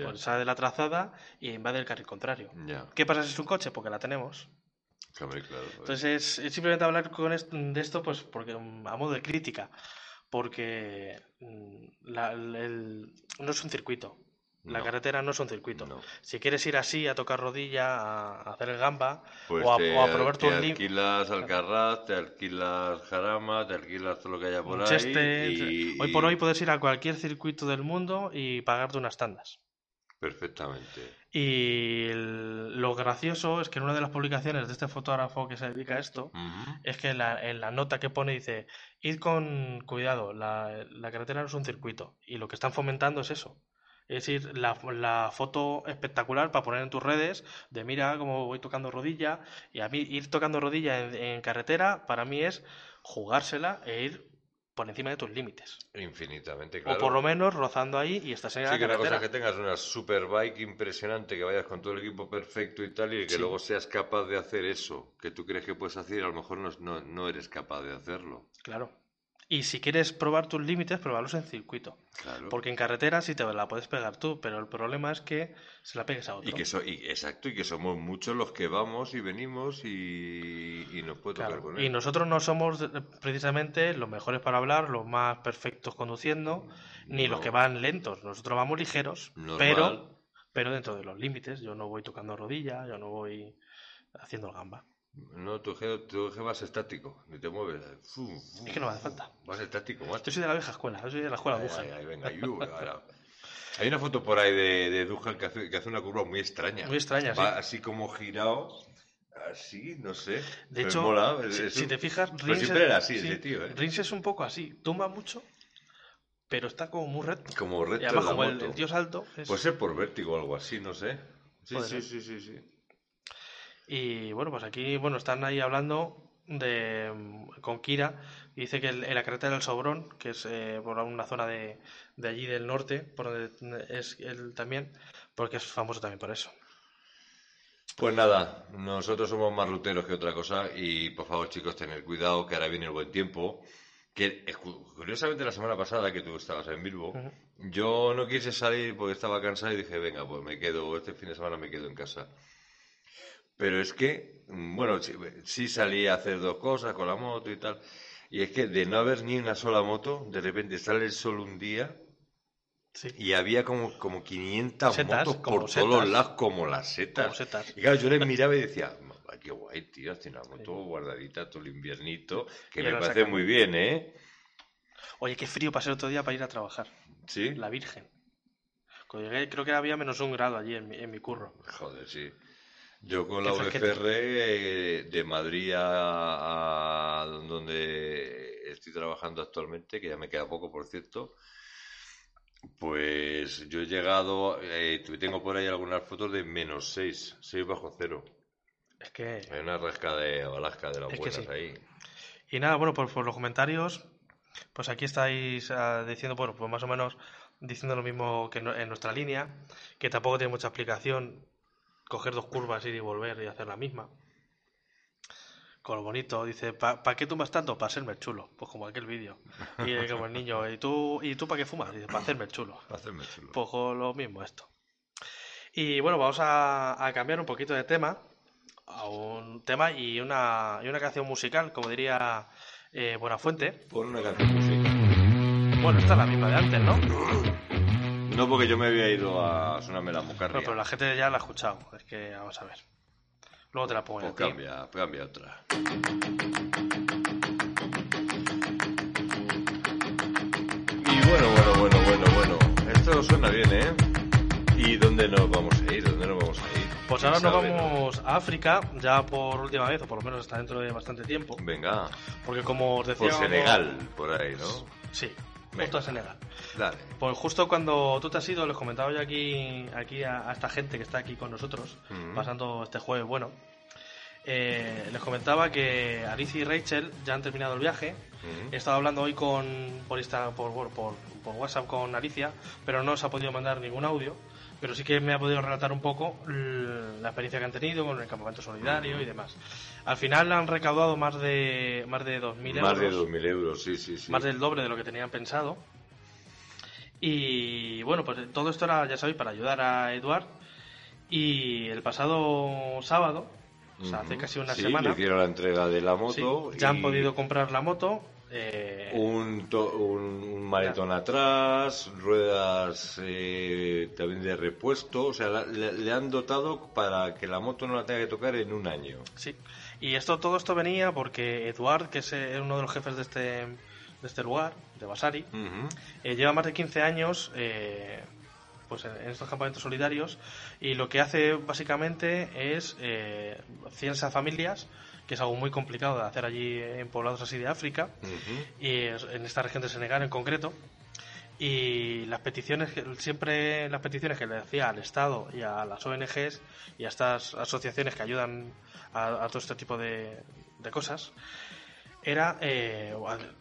Pues sale de la trazada y invade el carril contrario. ¿Qué pasa si es un coche? Porque la tenemos. Claro, pues. Entonces, es simplemente hablar con est- de esto, pues, porque mm, a modo de crítica, porque mm, la- el- no es un circuito. La No. carretera no es un circuito. No. Si quieres ir así a tocar rodilla, a, hacer el gamba, Pues o, a, te, o a probar te tus lim- alquilas Alcarraz, te alquilas Jarama, te alquilas todo lo que haya por ahí. Cheste, y- hoy por hoy puedes ir a cualquier circuito del mundo y pagarte unas tandas. Perfectamente. Y el- lo gracioso es que en una de las publicaciones de este fotógrafo que se dedica a esto, es que la- en la nota que pone dice, id con cuidado, la, la carretera no es un circuito. Y lo que están fomentando es eso. Es decir, la, la foto espectacular para poner en tus redes de mira cómo voy tocando rodilla. Y a mí ir tocando rodilla en, en carretera para mí es jugársela e ir por encima de tus límites. Infinitamente, O claro. por lo menos rozando ahí y estás en la Sí, que una cosa es que tengas una superbike impresionante, que vayas con todo el equipo perfecto y tal, y que Sí. luego seas capaz de hacer eso que tú crees que puedes hacer y a lo mejor no, no, no eres capaz de hacerlo. Claro. Y si quieres probar tus límites, probarlos en circuito. Claro. Porque en carretera sí te la puedes pegar tú, pero el problema es que se la pegues a otro. Y que so- y, exacto, y que somos muchos los que vamos y venimos y, y nos puede tocar Claro, con Y él. nosotros no somos eh, precisamente los mejores para hablar, los más perfectos conduciendo, ni los que van lentos. Nosotros vamos ligeros, Normal. pero, pero dentro de los límites. Yo no voy tocando rodilla, yo no voy haciendo el gamba. No, tu eje, tu eje vas estático, ni te mueves. Es que no me hace falta. Vas estático, macho. Yo soy de la vieja escuela, yo soy de la escuela Dujan. ay, ay, venga, yu, ahora. Hay una foto por ahí de, de Duhan que hace, que hace una curva muy extraña. Muy extraña, Va sí. así como girado, así, no sé. De pero hecho, mola, si, es si un- te fijas, Pero Rins siempre es- era así sí, ese tío, ¿eh? Rins es un poco así, tumba mucho, pero está como muy recto. Como recto Y además, como el, tío es alto, es- Puede ser por vértigo o algo así, no sé. Sí, sí, sí, sí, sí. Y bueno, pues aquí, bueno, están ahí hablando de con Kira y dice que el- en la carretera del Sobrón, que es eh, por una zona de, de allí del norte, por donde es él también, porque es famoso también por eso. Pues nada, nosotros somos más ruteros que otra cosa y por favor chicos, tener cuidado que ahora viene el buen tiempo. Que cu- curiosamente la semana pasada que tú estabas en Bilbo, yo no quise salir porque estaba cansado y dije, venga, pues me quedo, este fin de semana me quedo en casa. Pero es que, mm, bueno, sí, sí salí a hacer dos cosas con la moto y tal. Y es que de no haber ni una sola moto, de repente sale el sol un día Sí, y había como, como 500 Setas, motos por todos setas. lados, como las setas. como setas. Y claro, yo les miraba y decía, "Ay, qué guay, tío, tiene una moto guardadita todo el inviernito, que Y me parece muy bien, ¿eh? Oye, qué frío pasé el otro día para ir a trabajar. Sí. La Virgen. Cuando llegué, creo que había menos un grado allí en mi, en mi curro. Joder, sí. Yo con la. VFR eh, de Madrid a, a donde estoy trabajando actualmente, que ya me queda poco, por cierto, pues yo he llegado, eh, tengo por ahí algunas fotos de menos 6, 6 bajo cero. Es que Hay una rasca de Alaska de las Es buenas sí. ahí. Y nada, bueno, por, por los comentarios, pues aquí estáis ah, diciendo, bueno, pues más o menos diciendo lo mismo que en nuestra línea, que tampoco tiene mucha explicación coger dos curvas, ir y volver y hacer la misma. Con lo bonito, dice, ¿para qué tumbas tanto? Para hacerme el chulo, pues como aquel vídeo. Y eh, como el niño, ¿y tú, ¿y tú para qué fumas? Dice, para hacerme el chulo. Para hacerme chulo. Pues lo mismo esto. Y bueno, vamos a, a cambiar un poquito de tema, a un tema y una, y una canción musical, como diría eh, Buenafuente. Pon una canción música. Bueno, esta es la misma de antes, ¿no? No, porque yo me había ido a sonarme la mocarria. Bueno, pero la gente ya la ha escuchado. Es que vamos a ver. Luego te la pongo Pues cambia, cambia otra. Y bueno, bueno, bueno, bueno, bueno. Esto suena bien, ¿eh? ¿Y dónde nos vamos a ir? ¿Dónde nos vamos a ir? Pues ¿Quién ahora nos no? vamos a África, ya por última vez, o por lo menos hasta dentro de bastante tiempo. Venga, Porque como os decía... por Senegal, por ahí, ¿no? Sí. Justo a Senegal. Dale. Pues justo cuando tú te has ido, les comentaba yo aquí, aquí a, a esta gente que está aquí con nosotros, pasando este jueves bueno. eh, les comentaba que Alicia y Rachel ya han terminado el viaje. He estado hablando hoy con por, Insta- por, bueno, por, por WhatsApp con Alicia, pero no os ha podido mandar ningún audio. Pero sí que me ha podido relatar un poco la experiencia que han tenido con el campamento solidario y demás. Al final han recaudado más de más de 2.000 Más de euros 2.000 euros, sí, sí, sí. más del doble de lo que tenían pensado. Y bueno, pues todo esto era, ya sabéis, para ayudar a Eduard. Y el pasado sábado o sea, hace casi una Sí, semana. le hicieron la entrega de la Sí, moto. ya han y podido comprar la moto. Eh, Un, to- un, un maletón atrás, ruedas eh, también de repuesto. O sea, la- le, le han dotado para que la moto no la tenga que tocar en un año. Sí, y esto todo esto venía porque Eduard, que es eh, uno de los jefes de este, de este lugar, de Basari, Ujú. eh, lleva más de 15 años eh, pues en, en estos campamentos solidarios y lo que hace básicamente es eh, ciencias a familias, que es algo muy complicado de hacer allí en poblados así de África, Ujú. y es- en esta región de Senegal en concreto. Y las peticiones, que- siempre las peticiones que le hacía al Estado y a las ONGs y a estas asociaciones que ayudan a, a todo este tipo de, de cosas, era eh,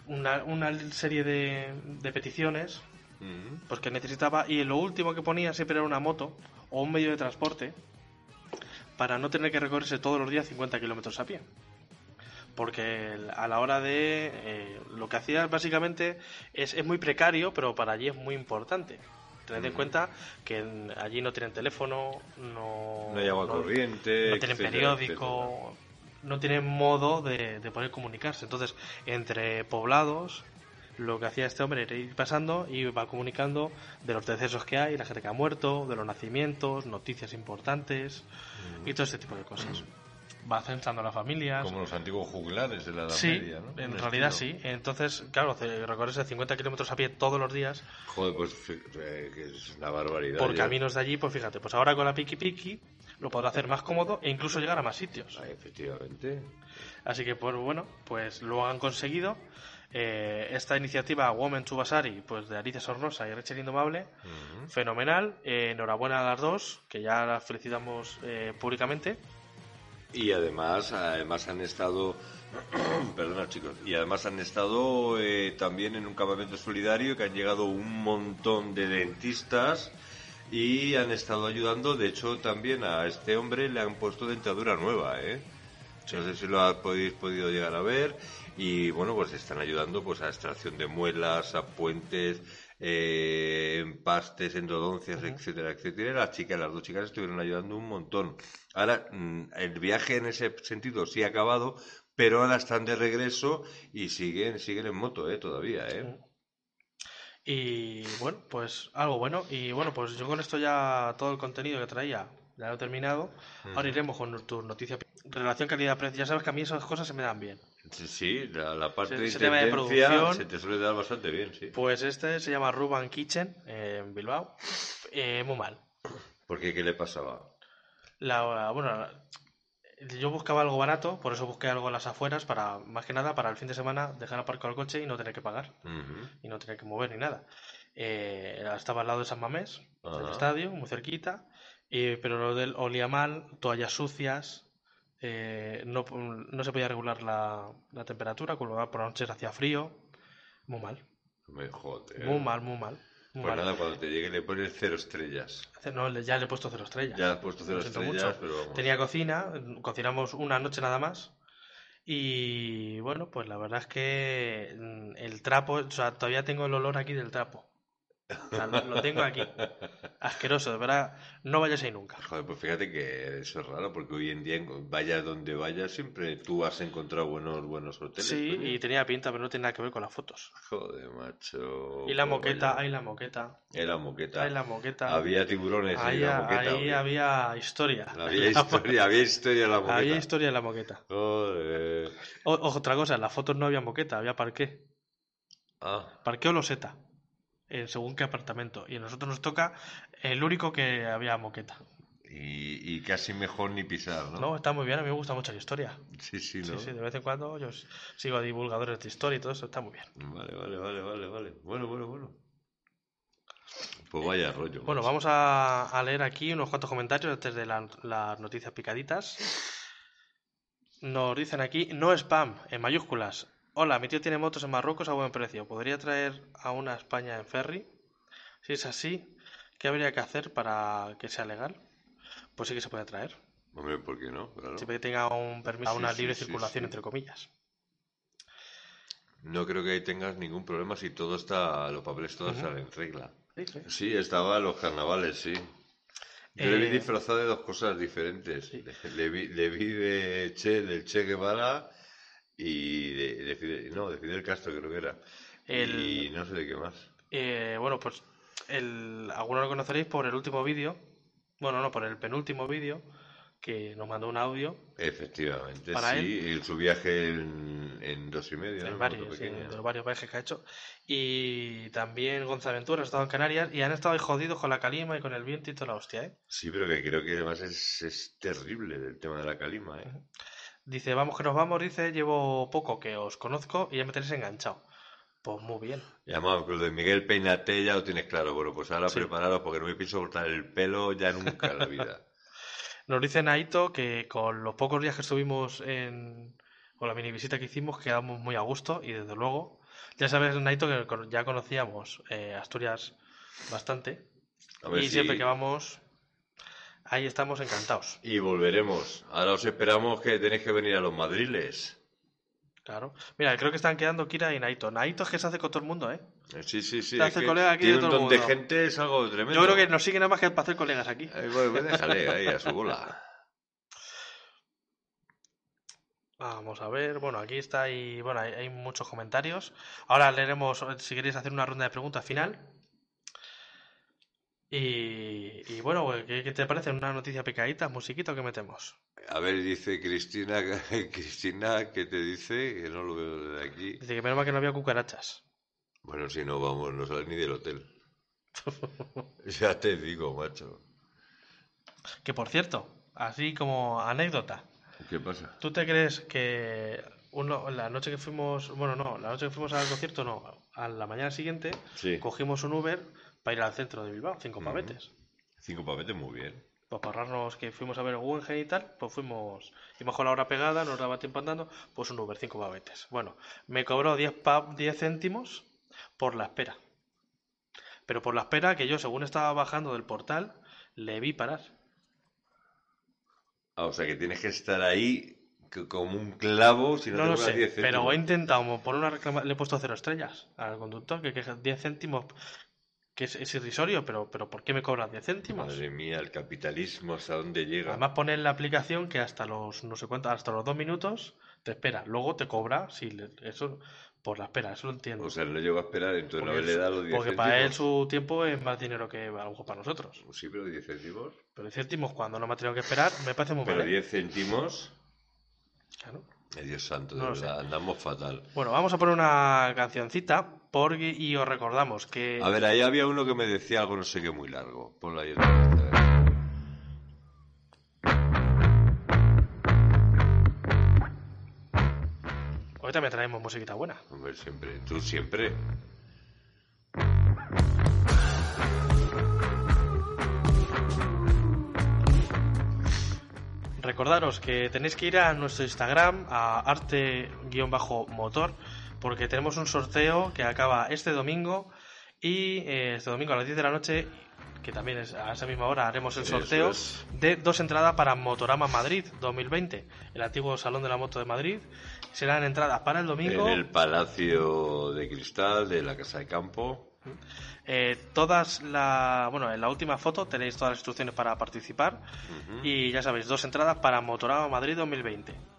una, una serie de, de peticiones Ujú. pues que necesitaba y lo último que ponía siempre era una moto o un medio de transporte para no tener que recorrerse todos los días 50 kilómetros a pie porque a la hora de eh, lo que hacía básicamente es, es muy precario pero para allí es muy importante tened en Ujú. cuenta que allí no tienen teléfono no No hay agua no- corriente. no tienen etcétera, periódico, no tienen modo de, de poder comunicarse. Entonces, entre poblados, lo que hacía este hombre era ir pasando y va comunicando de los decesos que hay, la gente que ha muerto, de los nacimientos, noticias importantes y todo este tipo de cosas. Va censando a las familias. Como los antiguos juglares de la Edad Sí, Media, ¿no? en realidad estilo. sí. Entonces, claro, recorrerse 50 kilómetros a pie todos los días Joder, pues eh, que es una barbaridad. por ya. caminos de allí, pues fíjate, pues ahora con la Piki Piki lo podrá hacer más cómodo e incluso llegar a más sitios. Ah, efectivamente. Así que, pues bueno, pues lo han conseguido. Eh, esta iniciativa Women to Basari, pues de Alicia Sornosa y Rachel Indomable, Ujú. fenomenal. Eh, enhorabuena a las dos, que ya las felicitamos eh, públicamente. Y además, además han estado, [CLEARS THROAT] perdona chicos, y además han estado eh, también en un campamento solidario que han llegado un montón de dentistas y han estado ayudando, de hecho también a este hombre le han puesto dentadura nueva, ¿eh? No sé si lo habéis podido llegar a ver y bueno, pues están ayudando pues a extracción de muelas, a puentes, eh, empastes, endodoncias, etcétera, etcétera. Las chicas, las dos chicas estuvieron ayudando un montón. Ahora, mm, el viaje en ese sentido sí ha acabado, pero ahora están de regreso y siguen, siguen en moto, eh, todavía, eh. Y bueno, pues algo bueno. Y bueno, pues yo con esto ya todo el contenido que traía ya lo he terminado. Ahora iremos con tu noticia. Relación calidad-precio. Ya sabes que a mí esas cosas se me dan bien. Sí, sí, la, la parte de tema de producción- se te suele dar bastante bien, sí. Pues este se llama Ruban Kitchen eh, en Bilbao. Eh, muy mal. Porque, ¿qué le pasaba? La, bueno, yo buscaba algo barato, por eso busqué algo en las afueras, para más que nada para el fin de semana dejar aparcado el coche y no tener que pagar y no tener que mover ni nada. Eh, estaba al lado de San Mamés, del estadio, muy cerquita, y- pero lo del olía mal, toallas sucias, eh, no, no se podía regular la, la temperatura, con lo cual por la noche hacía frío, muy mal, Me joder. muy mal, muy mal. Muy Pues mal. nada, cuando te llegue le pones cero estrellas. No, le- ya le he puesto cero estrellas. Ya has puesto cero estrellas, mucho. pero vamos. Tenía cocina, cocinamos una noche nada más. Y bueno, pues la verdad es que mm, el trapo, o sea, todavía tengo el olor aquí del trapo. O sea, lo, lo tengo aquí. [LAUGHS] Asqueroso, de verdad. No vayas ahí nunca. Joder, pues fíjate que eso es raro, porque hoy en día, en- vaya donde vayas, siempre tú has encontrado buenos buenos hoteles. Sí, coño. y tenía pinta, pero no tiene nada que ver con las fotos. Joder, macho. Y la cómo moqueta, hay la moqueta, Era moqueta. hay la moqueta. Había tiburones Ahí, en la moqueta. ¿o ahí había historia. Había historia, había historia en la moqueta. Había historia en la moqueta. Joder. O- otra cosa, en las fotos no había moqueta, había parqué. Ah, Parqueo loseta, en según qué apartamento. Y a nosotros nos toca el único que había moqueta. y, y casi mejor ni pisar, ¿no? No, está muy bien, a mí me gusta mucho la historia. Sí, sí, Sí, ¿no? sí, de vez en cuando yo sigo a divulgadores de historia y todo eso, está muy bien. Vale, vale, vale, vale, vale. Bueno, bueno, bueno. Pues vaya rollo. Bueno, macho. vamos a, a leer aquí unos cuantos comentarios antes de la- las noticias picaditas. Nos dicen aquí, no spam, en mayúsculas. Hola, mi tío tiene motos en Marruecos a buen precio. ¿Podría traer a una España en ferry? Si es así, ¿qué habría que hacer para que sea legal? Pues sí que se puede traer. Hombre, ¿por qué no? Claro. Siempre que tenga un permiso a una sí, libre sí, circulación, sí. entre comillas. No creo que ahí tengas ningún problema si todo está, los papeles todos Ujú. están en regla. Sí, estaba en los carnavales, sí. Yo le vi Eh, disfrazado de dos cosas diferentes. Le, vi, le vi de Che, del Che Guevara y de, de Fidel, no, de Fidel Castro creo que era. El- Y no sé de qué más. Eh, bueno, pues el, algunos lo conoceréis por el último vídeo, bueno, no, por el penúltimo vídeo, que nos mandó un audio, Efectivamente, Para sí. Y su viaje en, en dos y medio, en varios, sí, de los varios viajes que ha hecho, y también Gonzaventura ha estado en Canarias, y han estado jodidos con la calima y con el viento y toda la hostia, ¿eh? Sí, pero que creo que además es, es terrible el tema de la calima, ¿eh? Dice, vamos que nos vamos, dice, llevo poco que os conozco y ya me tenéis enganchado. Pues muy bien. Y además, lo de Miguel Peinate ya lo tienes claro. Bueno, pues ahora Sí. prepararos porque no me pienso cortar el pelo ya nunca en la vida. [LAUGHS] Nos dice Naito que con los pocos días que estuvimos en, con la mini visita que hicimos quedamos muy a gusto y desde luego, ya sabes Naito que ya conocíamos eh, Asturias bastante y si- siempre que vamos ahí estamos encantados, Y volveremos. Ahora os esperamos que tenéis que venir a los madriles. Claro. Mira, creo que están quedando Kira y Naito. Naito es que se hace con todo el mundo, ¿eh? Eh, Sí, sí, sí. Es hace colega aquí de tiene un todo el don de mundo. gente, es algo tremendo. Yo creo que nos sigue nada más que para hacer colegas aquí. Eh, pues déjale ahí a su bola. [LAUGHS] Vamos a ver, bueno, aquí está y bueno, hay, hay muchos comentarios. Ahora leeremos, si queréis hacer una ronda de preguntas final. Y, y bueno, pues, ¿qué, qué te parece? ¿Una noticia picadita, musiquita que metemos? A ver, dice Cristina, [LAUGHS] Cristina, ¿qué te dice? Que no lo veo desde aquí. Dice que menos mal que no había cucarachas. Bueno, si no vamos, no sales ni del hotel. [LAUGHS] Ya te digo, macho. Que por cierto, así como anécdota, ¿Qué pasa? ¿tú te crees que uno, la noche que fuimos, bueno, no, la noche que fuimos al concierto, no, a la mañana siguiente Sí. cogimos un Uber para ir al centro de Bilbao, cinco pavetes. Cinco pavetes, muy bien. Pues para ahorrarnos que fuimos a ver Guggenheim y tal, pues fuimos, íbamos con la hora pegada, nos daba tiempo andando, pues un Uber, cinco pavetes. Bueno, me cobró 10, pa- 10 céntimos por la espera. Pero por la espera que yo, según estaba bajando del portal, le vi parar. Ah, o sea que tienes que estar ahí como un clavo si no, No te lo sé, 10 pero he intentado por una reclama, le he puesto cero estrellas al conductor, que, que 10 céntimos, que es, es irrisorio, pero, pero ¿por qué me cobras 10 céntimos? Madre mía, el capitalismo hasta dónde llega. Además pone en la aplicación que hasta los no sé cuánto, hasta los dos minutos te espera, luego te cobra si le- eso por la espera, eso lo entiendo. O sea, no llego a esperar, entonces no haberle dado los 10 porque para él su tiempo es más dinero que a lo mejor para nosotros. Sí, pero 10 céntimos. Pero 10 céntimos cuando no me ha tenido que esperar me parece muy Pero mal. ¿eh? 10 céntimos. Claro. Dios santo, de No lo sé. verdad, andamos fatal. Bueno, vamos a poner una cancioncita porque y os recordamos que A ver, ahí había uno que me decía algo no sé qué muy largo. Ponlo ahí hoy también traemos musiquita buena. Hombre, siempre. Tú siempre. Recordaros que tenéis que ir a nuestro Instagram, a arte-motor, porque tenemos un sorteo que acaba este domingo y eh, este domingo a las 10 de la noche, que también es a esa misma hora, haremos el sorteo es. de dos entradas para Motorama Madrid 2020, el antiguo Salón de la Moto de Madrid. Serán entradas para el domingo. En el Palacio de Cristal de la Casa de Campo. Eh, todas la bueno en la última foto tenéis todas las instrucciones para participar y ya sabéis dos entradas para Motorama Madrid 2020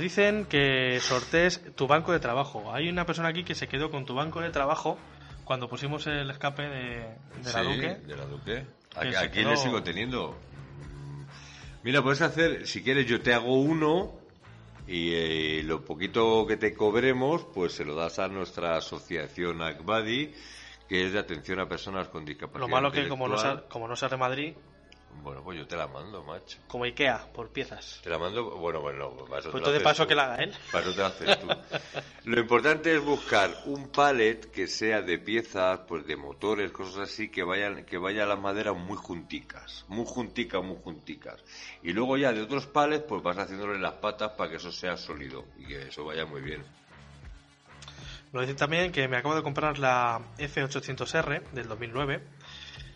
dicen que sortees tu banco de trabajo. Hay una persona aquí que se quedó con tu banco de trabajo cuando pusimos el escape de, de la Sí, Duque. de la Duque. ¿A, Que a se quién quedó- le sigo teniendo? Mira, puedes hacer, si quieres, yo te hago uno y eh, lo poquito que te cobremos, pues se lo das a nuestra asociación ACBADI, que es de atención a personas con discapacidad Lo malo que como no, sea, como no sea de Madrid, Bueno, pues yo te la mando, macho. Como Ikea, por piezas. Te la mando, bueno, bueno, para eso te Pues entonces paso tú. que la haga él. Para eso te la haces tú. Lo importante es buscar un pallet que sea de piezas, pues de motores, cosas así, que vayan, que vaya las maderas muy junticas, muy junticas, muy junticas. Y luego ya de otros pallets, pues vas haciéndole las patas para que eso sea sólido y que eso vaya muy bien. Nos dicen también que me acabo de comprar la F800R del 2009.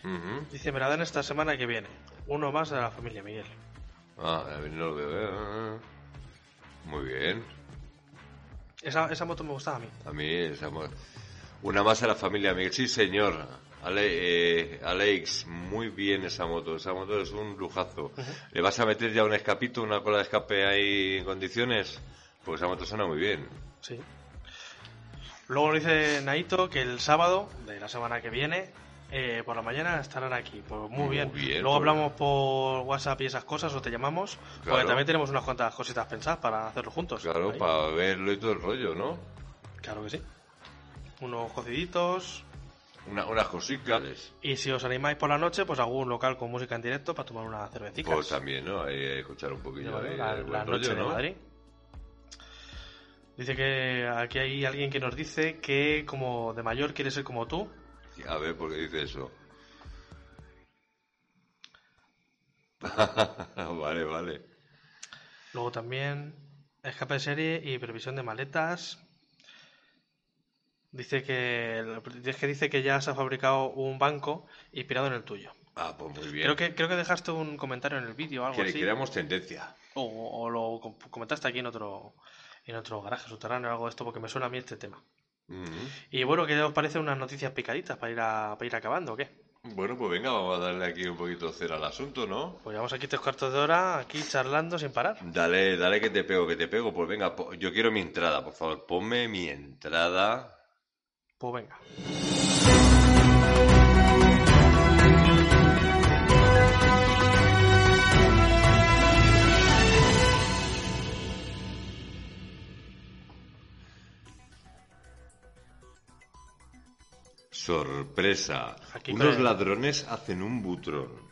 Ujú. Dice, me la dan esta semana que viene. Uno más de la familia Miguel. Ah, no lo veo. eh. Muy bien. Esa, esa moto me gustaba a mí. A mí esa mo- Una más a la familia Miguel. Sí, señor. Ale- eh, Alex, muy bien esa moto. Esa moto es un lujazo. ¿Le vas a meter ya un escapito, una cola de escape ahí en condiciones? Pues esa moto suena muy bien. Sí. Luego dice Naito que el sábado de la semana que viene, eh, por la mañana, estarán aquí. Pues muy, Muy bien. bien, Luego pues. hablamos por WhatsApp y esas cosas, o te llamamos. Porque también tenemos unas cuantas cositas pensadas para hacerlo juntos. Claro, Ahí. para verlo y todo el rollo, ¿no? Claro que sí. Unos cociditos. Una, unas cositas. Y si os animáis por la noche, pues algún local con música en directo para tomar una cervecita. Pues también, ¿no? Ahí escuchar un poquillo ahí la, el rollo, noche de ¿no? Madrid. Dice que aquí hay alguien que nos dice que como de mayor quiere ser como tú. A ver, ¿por qué dice eso? [LAUGHS] vale, vale. Luego también escape de serie y previsión de maletas. Dice que es que dice que ya se ha fabricado un banco inspirado en el tuyo. Ah, pues muy bien. Creo que creo que dejaste un comentario en el vídeo o algo Que así. creamos tendencia. O, o lo com- comentaste aquí en otro en otro garaje subterráneo o algo de esto porque me suena a mí este tema. Y bueno, ¿qué os parece unas noticias picaditas para ir a, para ir acabando o qué? Bueno, pues venga, vamos a darle aquí un poquito de cera al asunto, ¿no? Pues llevamos aquí tres cuartos de hora aquí charlando sin parar. Dale, dale que te pego, que te pego. Pues venga, po- yo quiero mi entrada, por favor. Ponme mi entrada. Pues venga. Sorpresa. Aquí Unos ladrones hacen un butrón.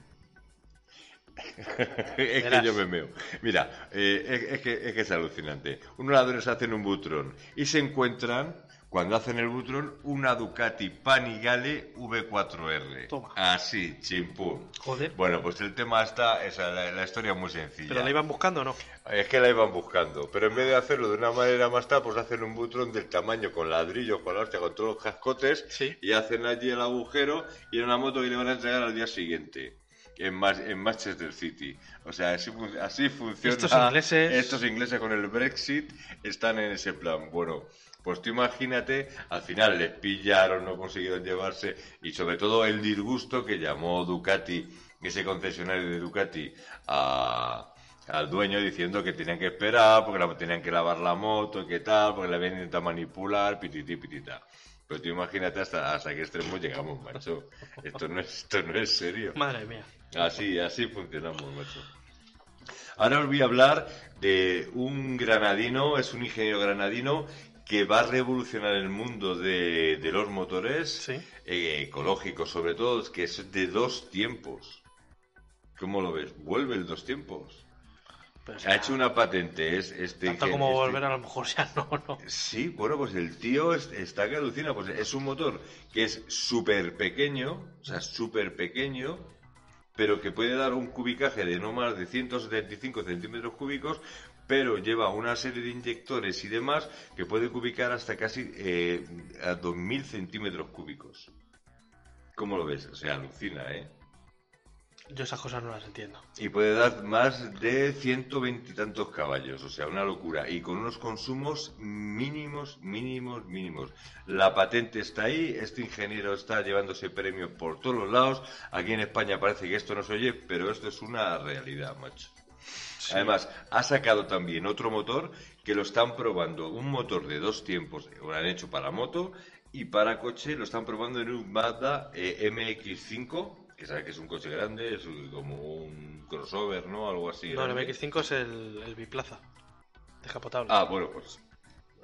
[LAUGHS] es que yo me meo. Mira, eh, es, es que, es que es alucinante. Unos ladrones hacen un butrón y se encuentran, cuando hacen el butrón, una Ducati Panigale V4R. Toma. Así, chimpum. Joder. Bueno, pues el tema está, esa, la, la historia es muy sencilla. ¿Pero la iban buscando o no? Es que la iban buscando, pero en vez de hacerlo de una manera más tal, pues hacen un butrón del tamaño con ladrillos, con la hostia, con todos los cascotes, Sí. y hacen allí el agujero y en una moto que le van a entregar al día siguiente. En Manchester City. O sea, así, fun- así funciona. Estos ingleses- Estos ingleses con el Brexit están en ese plan. Bueno, pues tú imagínate, al final les pillaron, no consiguieron llevarse, y sobre todo el disgusto que llamó Ducati, ese concesionario de Ducati, a, al dueño diciendo que tenían que esperar, porque la, tenían que lavar la moto, que tal, porque la habían intentado manipular, pititi, pitita. Pero tú imagínate hasta, hasta qué extremo llegamos, macho. Esto no es, esto no es serio. Madre mía. Así, así funcionamos, macho. Ahora os voy a hablar de un granadino, es un ingeniero granadino que va a revolucionar el mundo de, de los motores Sí. eh, ecológicos, sobre todo, que es de dos tiempos. ¿Cómo lo ves? Vuelve el dos tiempos. Pero, o Ha hecho una patente, es este Tanto como este- volver a lo mejor ya no, no. Sí, bueno, pues el tío es- está que alucina. Pues es un motor que es súper pequeño, o sea, súper pequeño, pero que puede dar un cubicaje de no más de 175 centímetros cúbicos, pero lleva una serie de inyectores y demás que puede cubicar hasta casi eh, a 2000 centímetros cúbicos. ¿Cómo lo ves? O sea, alucina, ¿eh? Yo esas cosas no las entiendo. Y puede dar más de 120 y tantos caballos, o sea, una locura. Y con unos consumos mínimos, mínimos, mínimos. La patente está ahí, este ingeniero está llevándose premios por todos los lados. Aquí en España parece que esto no se oye, pero esto es una realidad, macho. Además, ha sacado también otro motor que lo están probando. Un motor de dos tiempos, lo han hecho para moto y para coche, lo están probando en un Mazda eh, MX5, que sabe que es un coche grande, es como un crossover, ¿no? Algo así. No, el grande. MX5 es el, el biplaza. Descapotable. Ah, bueno, pues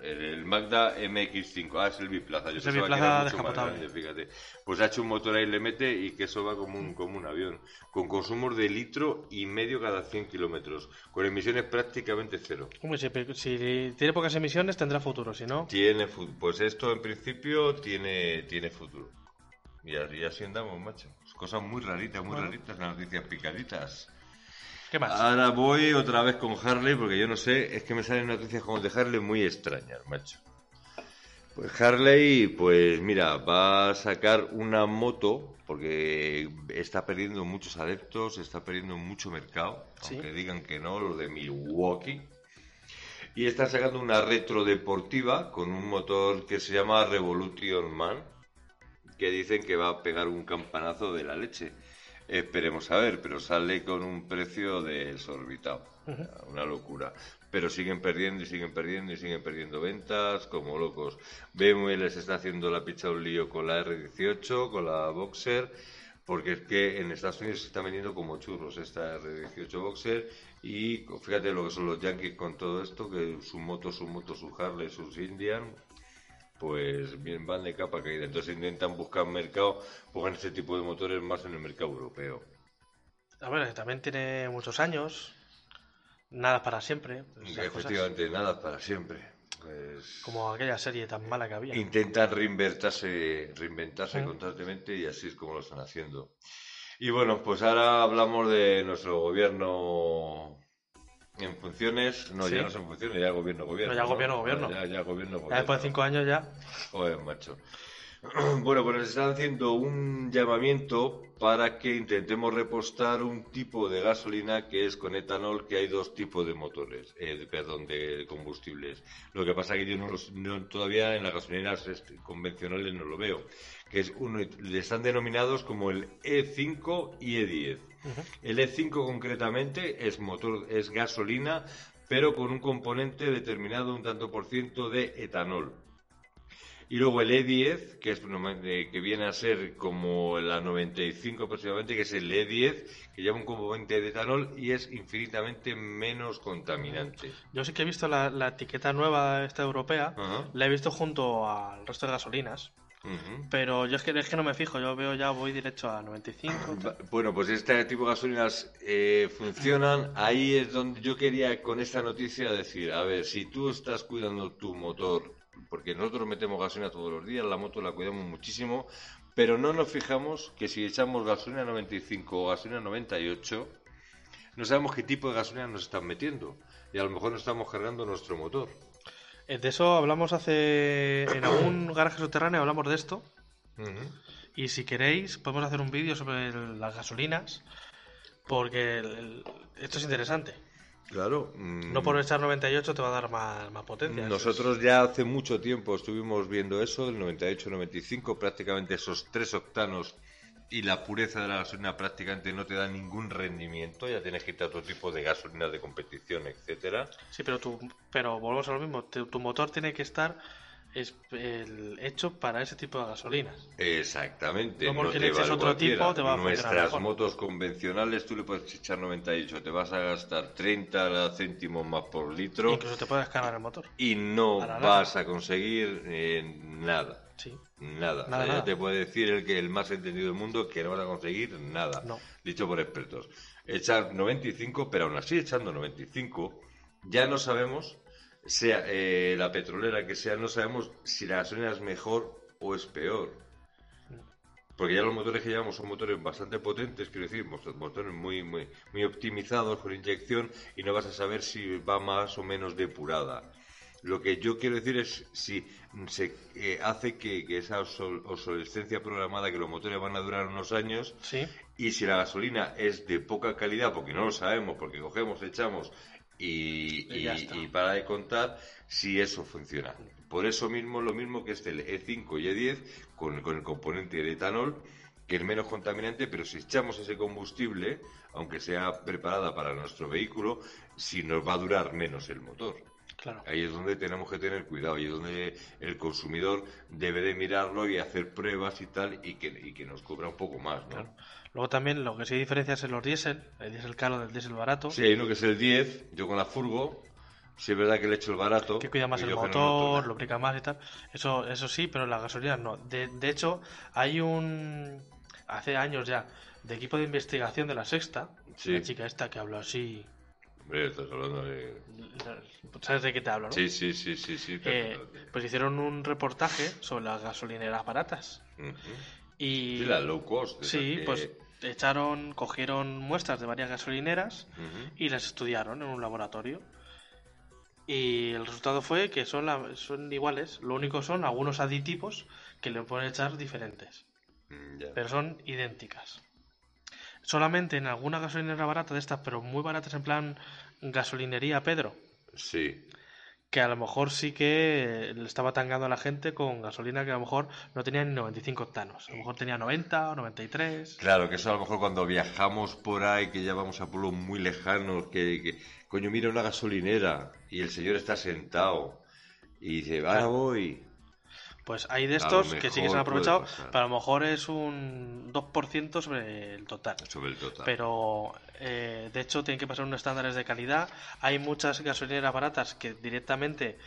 El, el Magda MX5. Ah, es el biplaza. Yo Es el biplaza descapotable. grande, fíjate. Pues ha hecho un motor ahí, le mete y que eso va como un, como un avión. Con consumos de litro y medio cada 100 kilómetros. Con emisiones prácticamente cero. Hombre, si, si tiene pocas emisiones tendrá futuro, si no... Tiene Pues esto en principio tiene, tiene futuro. Y así andamos, macho. Cosas muy raritas, muy Bueno. raritas, las noticias picaditas. ¿Qué más? Ahora voy otra vez con Harley, porque yo no sé, es que me salen noticias como de Harley muy extrañas, macho. Pues Harley, pues mira, va a sacar una moto, porque está perdiendo muchos adeptos, está perdiendo mucho mercado, Sí. aunque digan que no, los de Milwaukee. Y está sacando una retro deportiva con un motor que se llama Revolution Man, que dicen que va a pegar un campanazo de la leche. Esperemos a ver, pero sale con un precio desorbitado. Una locura. Pero siguen perdiendo y siguen perdiendo y siguen perdiendo ventas como locos. BMW les está haciendo la picha un lío con la R18, con la Boxer, porque es que en Estados Unidos se está vendiendo como churros esta R18 Boxer y fíjate lo que son los Yankees con todo esto, que su moto, su moto, su Harley, sus Indian, pues bien van de capa caída. Entonces intentan buscar mercado, pongan este tipo de motores más en el mercado europeo. A ver, también tiene muchos años. Nada para siempre. cosas. Efectivamente, nada para siempre. Pues Como aquella serie tan mala que había. intentan reinventarse, reinventarse constantemente y así es como lo están haciendo. Y bueno, pues ahora hablamos de nuestro gobierno en funciones. No, Sí. ya no es en funciones, ya gobierno, gobierno. No, ya gobierno, gobierno. Ya, ya gobierno, Ya gobierno. después de cinco años ya. Joder, macho. [CLEARS THROAT] Bueno, pues nos están haciendo un llamamiento para que intentemos repostar un tipo de gasolina que es con etanol, que hay dos tipos de motores, eh, de- perdón, de combustibles. Lo que pasa que yo no los- no- todavía en las gasolineras convencionales no lo veo, que es uno, le están denominados como el E5 y E10. El E5 concretamente es motor, es gasolina, pero con un componente determinado un tanto por ciento de etanol. Y luego el E10, que, es, normalmente- que viene a ser como la 95 aproximadamente, que es el E10, que lleva un componente de etanol y es infinitamente menos contaminante. Yo sí que he visto la, la etiqueta nueva esta europea. La he visto junto al resto de gasolinas. Pero yo es que, es que no me fijo. Yo veo ya, voy directo a 95. tal. Va- Bueno, pues este tipo de gasolinas eh, funcionan. Ahí es donde yo quería con esta noticia decir, a ver, si tú estás cuidando tu motor, porque nosotros metemos gasolina todos los días, la moto la cuidamos muchísimo, pero no nos fijamos que si echamos gasolina 95 o gasolina 98, no sabemos qué tipo de gasolina nos están metiendo. Y a lo mejor nos estamos cargando nuestro motor. Eh, De eso hablamos hace. En algún garaje subterráneo hablamos de esto. Y si queréis, podemos hacer un vídeo sobre el- las gasolinas. Porque el- el- esto es interesante. Claro. mm, No por echar 98 te va a dar más, más potencia. Nosotros ya hace mucho tiempo estuvimos viendo eso, el 98-95, prácticamente esos tres octanos y la pureza de la gasolina prácticamente no te da ningún rendimiento, ya tienes que irte a otro tipo de gasolina de competición, etcétera. Sí, pero, tu, pero volvemos a lo mismo. Tu, tu motor tiene que estar es, el- hecho para ese tipo de gasolinas. Exactamente. No porque te le eches otro tipo, te va a Nuestras mejor. motos convencionales tú le puedes echar 98, te vas a gastar 30 céntimos más por litro Incluso te puedes cargar el motor. y no vas a conseguir eh, nada. Sí. Nada, Nada, O sea, ya nada. te puede decir el que el más entendido del mundo que no vas a conseguir nada. No. Dicho por expertos. Echar 95, pero aún así echando 95, ya no sabemos, sea eh, la petrolera que sea, no sabemos si la gasolina es mejor o es peor. Porque ya los motores que llevamos son motores bastante potentes, quiero decir, mot- motores muy, muy, muy optimizados con inyección y no vas a saber si va más o menos depurada. Lo que yo quiero decir es si se eh, hace que, que esa obsol- obsolescencia programada, que los motores van a durar unos años, Sí. y si la gasolina es de poca calidad, porque no lo sabemos, porque cogemos, echamos y, Y ya y- está. y para de contar si eso funciona. Por eso mismo, lo mismo que este el E5 y E10, con, con el componente de etanol, que es menos contaminante, pero si echamos ese combustible, aunque sea preparada para nuestro vehículo, si nos va a durar menos el motor. Claro. Ahí es donde tenemos que tener cuidado, ahí es donde el consumidor debe de mirarlo y hacer pruebas y tal, y que, y que nos cobra un poco más, ¿no? Claro. Luego también lo que sí diferencia es en los diésel, el diésel caro del diésel barato. Sí, hay uno que es el 10, yo con la furgo, Sí, es verdad que le echo el barato. que cuida más y el no motor, noto lubrica más y tal. Eso, eso sí, pero la gasolina no. De, de hecho, hay un. Hace años ya, de equipo de investigación de la Sexta, Sí. la chica esta que habló así. Nada. Hombre, estás hablando de... ¿Sabes de qué te hablo, no? Sí, sí, sí, sí, sí. Eh, pues hicieron un reportaje sobre las gasolineras baratas. Y. Sí, la low cost. Sí, que- pues echaron, cogieron muestras de varias gasolineras y las estudiaron en un laboratorio. Y el resultado fue que son, la- son iguales, lo único son algunos aditivos que le pueden echar diferentes, Mm, pero son idénticas. Solamente en alguna gasolinera barata de estas, pero muy baratas en plan gasolinería Pedro, Sí. que a lo mejor sí que le estaba tangando a la gente con gasolina que a lo mejor no tenía ni 95 octanos, a lo mejor tenía 90 o 93. Claro, que eso a lo mejor cuando viajamos por ahí, que ya vamos a pueblos muy lejanos, que, que, coño, mira una gasolinera y el señor está sentado y dice, ahora voy. Pues hay de estos que sí que se han aprovechado, pero a lo mejor es un 2% sobre el total. Sobre el total. Pero eh, de hecho tienen que pasar unos estándares de calidad. Hay muchas gasolineras baratas que directamente,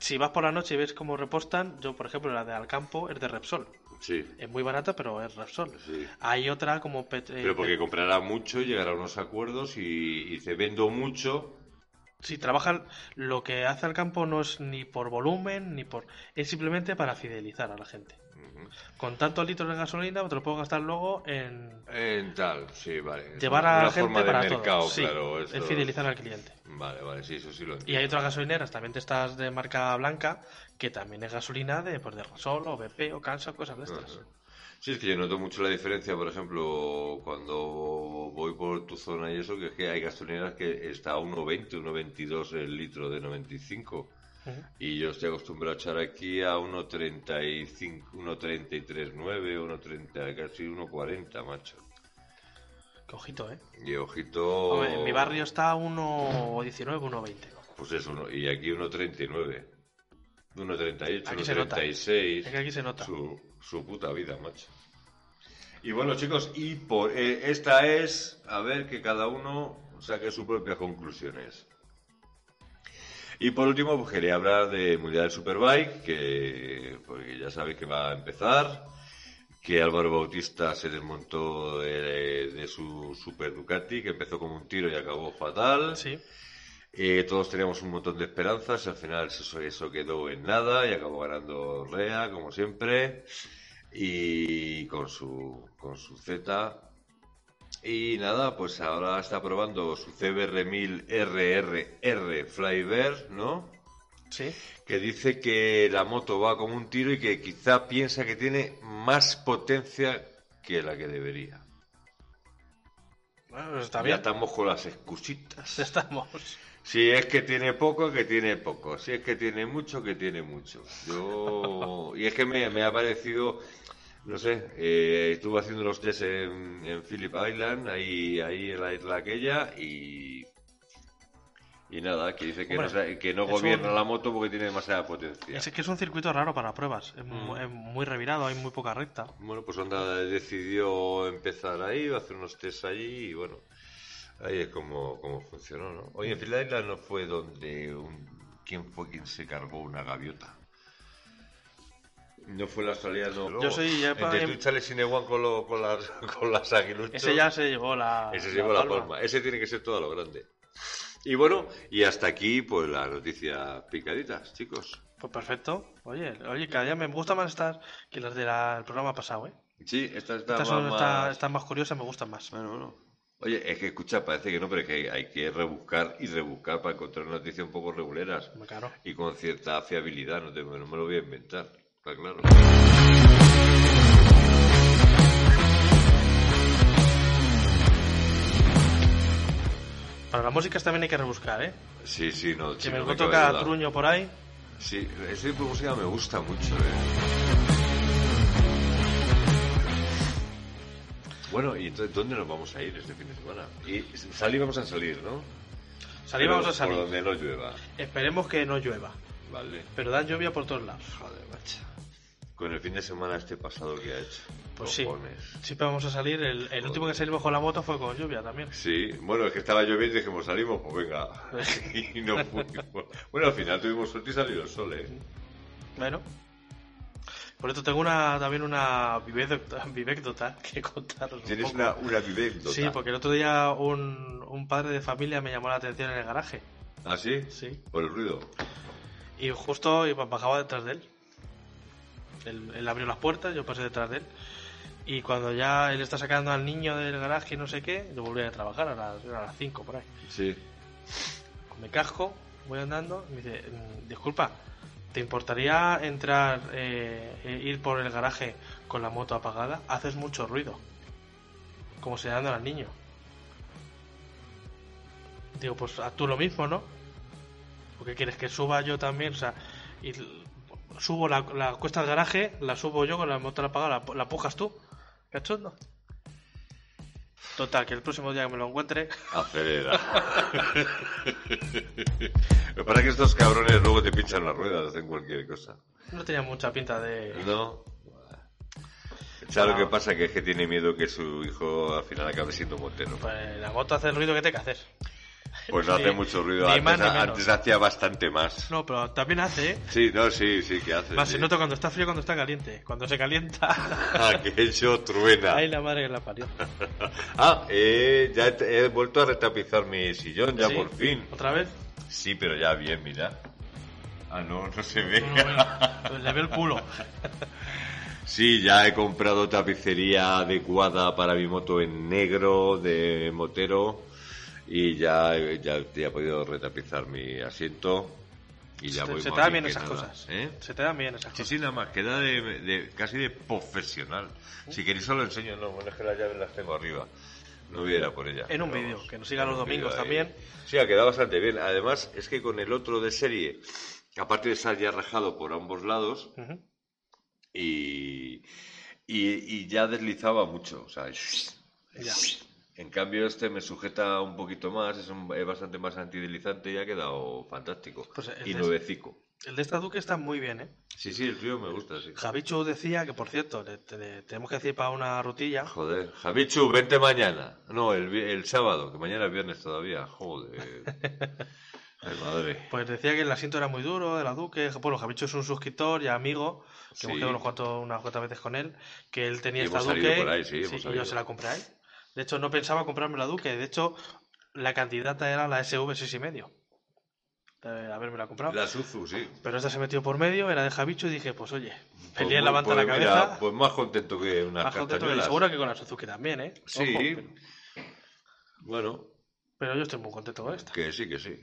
si vas por la noche y ves cómo repostan, yo por ejemplo la de Alcampo es de Repsol. Sí, Es muy barata, pero es Repsol. sí. Hay otra como Pet- eh, Pero porque Pet- comprará mucho, llegará a unos acuerdos y, y dice, vendo mucho. Si trabajan lo que hace Alcampo no es ni por volumen ni por es simplemente para fidelizar a la gente. Con tantos litros de gasolina te lo puedo gastar luego en En tal, sí, vale. Llevar a la gente forma de para mercado, todo. Claro. fidelizar al cliente. Vale, vale, sí, eso sí lo Y entiendo. hay otras gasolineras, también de estas de marca blanca, que también es gasolina de, pues, de Repsol o BP o Cansa, cosas de estas. Sí, es que yo noto mucho la diferencia, por ejemplo, cuando voy por tu zona y eso, que es que hay gasolineras que está a 1,20, 1,22 el litro de 95. Ujú. Y yo estoy acostumbrado a echar aquí a 1,35, 1,33,9, 1,30, casi 1,40, macho. Que ojito, ¿eh? Y ojito... Hombre, en mi barrio está a 1,19, 1,20. Pues eso, ¿no? y aquí 1,39. 1,38, Aquí se nota. 1,36. Es que aquí se nota. Su, su puta vida, macho. Y bueno, chicos, y por eh, esta es, a ver, que cada uno saque sus propias conclusiones. Y por último, pues quería hablar de Mundial del Superbike, que porque ya sabéis que va a empezar, que Álvaro Bautista se desmontó de, de su Super Ducati, que empezó como un tiro y acabó fatal. Sí. Eh, todos teníamos un montón de esperanzas, al final eso, eso quedó en nada y acabó ganando Rea, como siempre, y con su, con su Z. Y nada, pues ahora está probando su CBR1000 RRR Flybird, ¿no? Sí. Que dice que la moto va como un tiro y que quizá piensa que tiene más potencia que la que debería. Bueno, pues está Ya bien. estamos con las excusitas. [LAUGHS] Estamos. Si es que tiene poco, que tiene poco. Si es que tiene mucho, que tiene mucho. Yo... Y es que me, me ha parecido, no sé, eh, estuve haciendo los test en, en Phillip Island, ahí, ahí en la isla aquella, y... Y nada, que dice que Hombre, no, que no gobierna un- la moto porque tiene demasiada potencia. Es que es un circuito raro para pruebas. Es, Mm. es muy revirado, hay muy poca recta. Bueno, pues Honda decidió empezar ahí, hacer unos test allí y bueno, ahí es como, como funcionó, ¿no? Oye, en Island no fue donde un... ¿Quién fue quien se cargó una gaviota? No fue el australiano. Yo soy ya pa- Entre tú y Charles Sinewan con, lo- con, las, [LAUGHS] con las aguiluchos. Ese ya se llevó la. Ese se llevó la palma. Ese tiene que ser todo a lo grande. Y bueno, y hasta aquí, pues las noticias picaditas, chicos. Pues perfecto. Oye, oye, cada día me gusta más estas que las del programa pasado, ¿eh? Sí, Estas más... son, está- más- están más curiosas, me gustan más. Bueno, bueno. Oye, es que escucha, parece que no, pero es que hay que rebuscar y rebuscar para encontrar noticias un poco reguleras caro. y con cierta fiabilidad, no, te- no me lo voy a inventar, está claro. Para las músicas también hay que rebuscar, ¿eh? Sí, sí, no. Si me no duda. truño por ahí, Sí, ese tipo de música me gusta mucho, eh. Bueno, y entonces, ¿dónde nos vamos a ir este fin de semana? Y salir vamos a salir, ¿no? salir Pero vamos a salir. Por donde no llueva. Esperemos que no llueva. Vale. Pero dan lluvia por todos lados. Joder, macho. Con el fin de semana este pasado que ha hecho. Pues sí. Siempre vamos a salir. El, el último que salimos con la moto fue con lluvia también. Sí, bueno, es que estaba lloviendo y dijimos, salimos, pues venga. [LAUGHS] [LAUGHS] y no fuimos. Bueno, al final tuvimos suerte y salió el sol, ¿eh? Bueno. Por esto tengo una, también una vivécdota, [LAUGHS] [LAUGHS] que contaros. un Tienes poco. una, una vivécdota. Sí, porque el otro día un, un padre de familia me llamó la atención en el garaje. ¿Ah, sí? Sí. Por el ruido. Y justo bajaba detrás de él. él. él abrió las puertas, yo pasé detrás de él. Y cuando ya él está sacando al niño del garaje y no sé qué, yo volví a trabajar a las, a las 5 por ahí. Sí. Me casco, voy andando y me dice, "Mm, disculpa, ¿te importaría entrar, eh, e ir por el garaje con la moto apagada? Haces mucho ruido. Como señalando al niño. Digo, pues haz tú lo mismo, ¿no? ¿O qué quieres? Que suba yo también, o sea, y subo la, la cuesta del garaje, la subo yo con la moto apagada, la, la pujas tú. ¿Cachondo? Total, que el próximo día que me lo encuentre, Acelera. [LAUGHS] Me parece que estos cabrones luego te pinchan las ruedas en cualquier cosa. no tenía mucha pinta de... ¿No? ¿Sabes lo que pasa? Que es que tiene miedo que su hijo al final acabe siendo motero. Pues la moto hace el ruido que tiene que hacer. Pues no hace mucho ruido. Antes, antes hacía bastante más. No, pero también hace, ¿eh? Sí, no, sí, sí, que hace. Más sí. se nota cuando está frío cuando está caliente. Cuando se calienta, [LAUGHS] Aquello truena. ahí la madre que la parió. [LAUGHS] Ah, eh, ya he, he vuelto a retapizar mi sillón, ya ¿Sí? por fin. ¿Otra vez? Sí, pero ya bien, mira. Ah, no, no se ve. No, le veo el culo. [LAUGHS] Sí, ya he comprado tapicería adecuada para mi moto en negro de motero y ya, ya, ya he podido retapizar mi asiento y ya Se, voy se te dan bien esas nada. cosas. ¿Eh? Se te dan bien esas Sí, cosas. sí, nada más, queda de, de- casi de profesional. Si queréis os lo enseño, no, bueno, es que las llaves las tengo arriba. No hubiera por ella. En un vídeo, que nos siga los domingos también. Sí, ha quedado bastante bien. Además, es que con el otro de serie, aparte de estar ya rajado por ambos lados, y, y ya deslizaba mucho. O sea, Ya. En cambio este me sujeta un poquito más, es, un- es bastante más antideslizante y ha quedado fantástico. Pues y nuevecico. El de esta Duque está muy bien, ¿eh? Sí, sí, el frío me gusta, sí. Javichu decía que, por cierto, le, le- tenemos que decir para una rutilla. Joder, Javichu, vente mañana. No, el, el sábado, que mañana es viernes todavía. Joder. [LAUGHS] Ay, madre. Pues decía que el asiento era muy duro de la Duque. Bueno, Javichu es un suscriptor y amigo, que Sí. hemos quedado unos cuantos- unas cuantas veces con él, que él tenía Y esta Duque. ahí, sí, y yo se la compré a él. De hecho, no pensaba comprarme la Duque. De hecho, la candidata era la SV 6 y medio. De haberme la comprado. La Suzu, sí. Pero esta se metió por medio, era de Javichu y dije, pues oye, Pues peleé en muy- pues la mira, cabeza. pues más contento que unas más contento que- seguro que con la Suzuki también, ¿eh? Sí. Ojo, pero, Bueno, pero yo estoy muy contento con esta. que sí, que sí.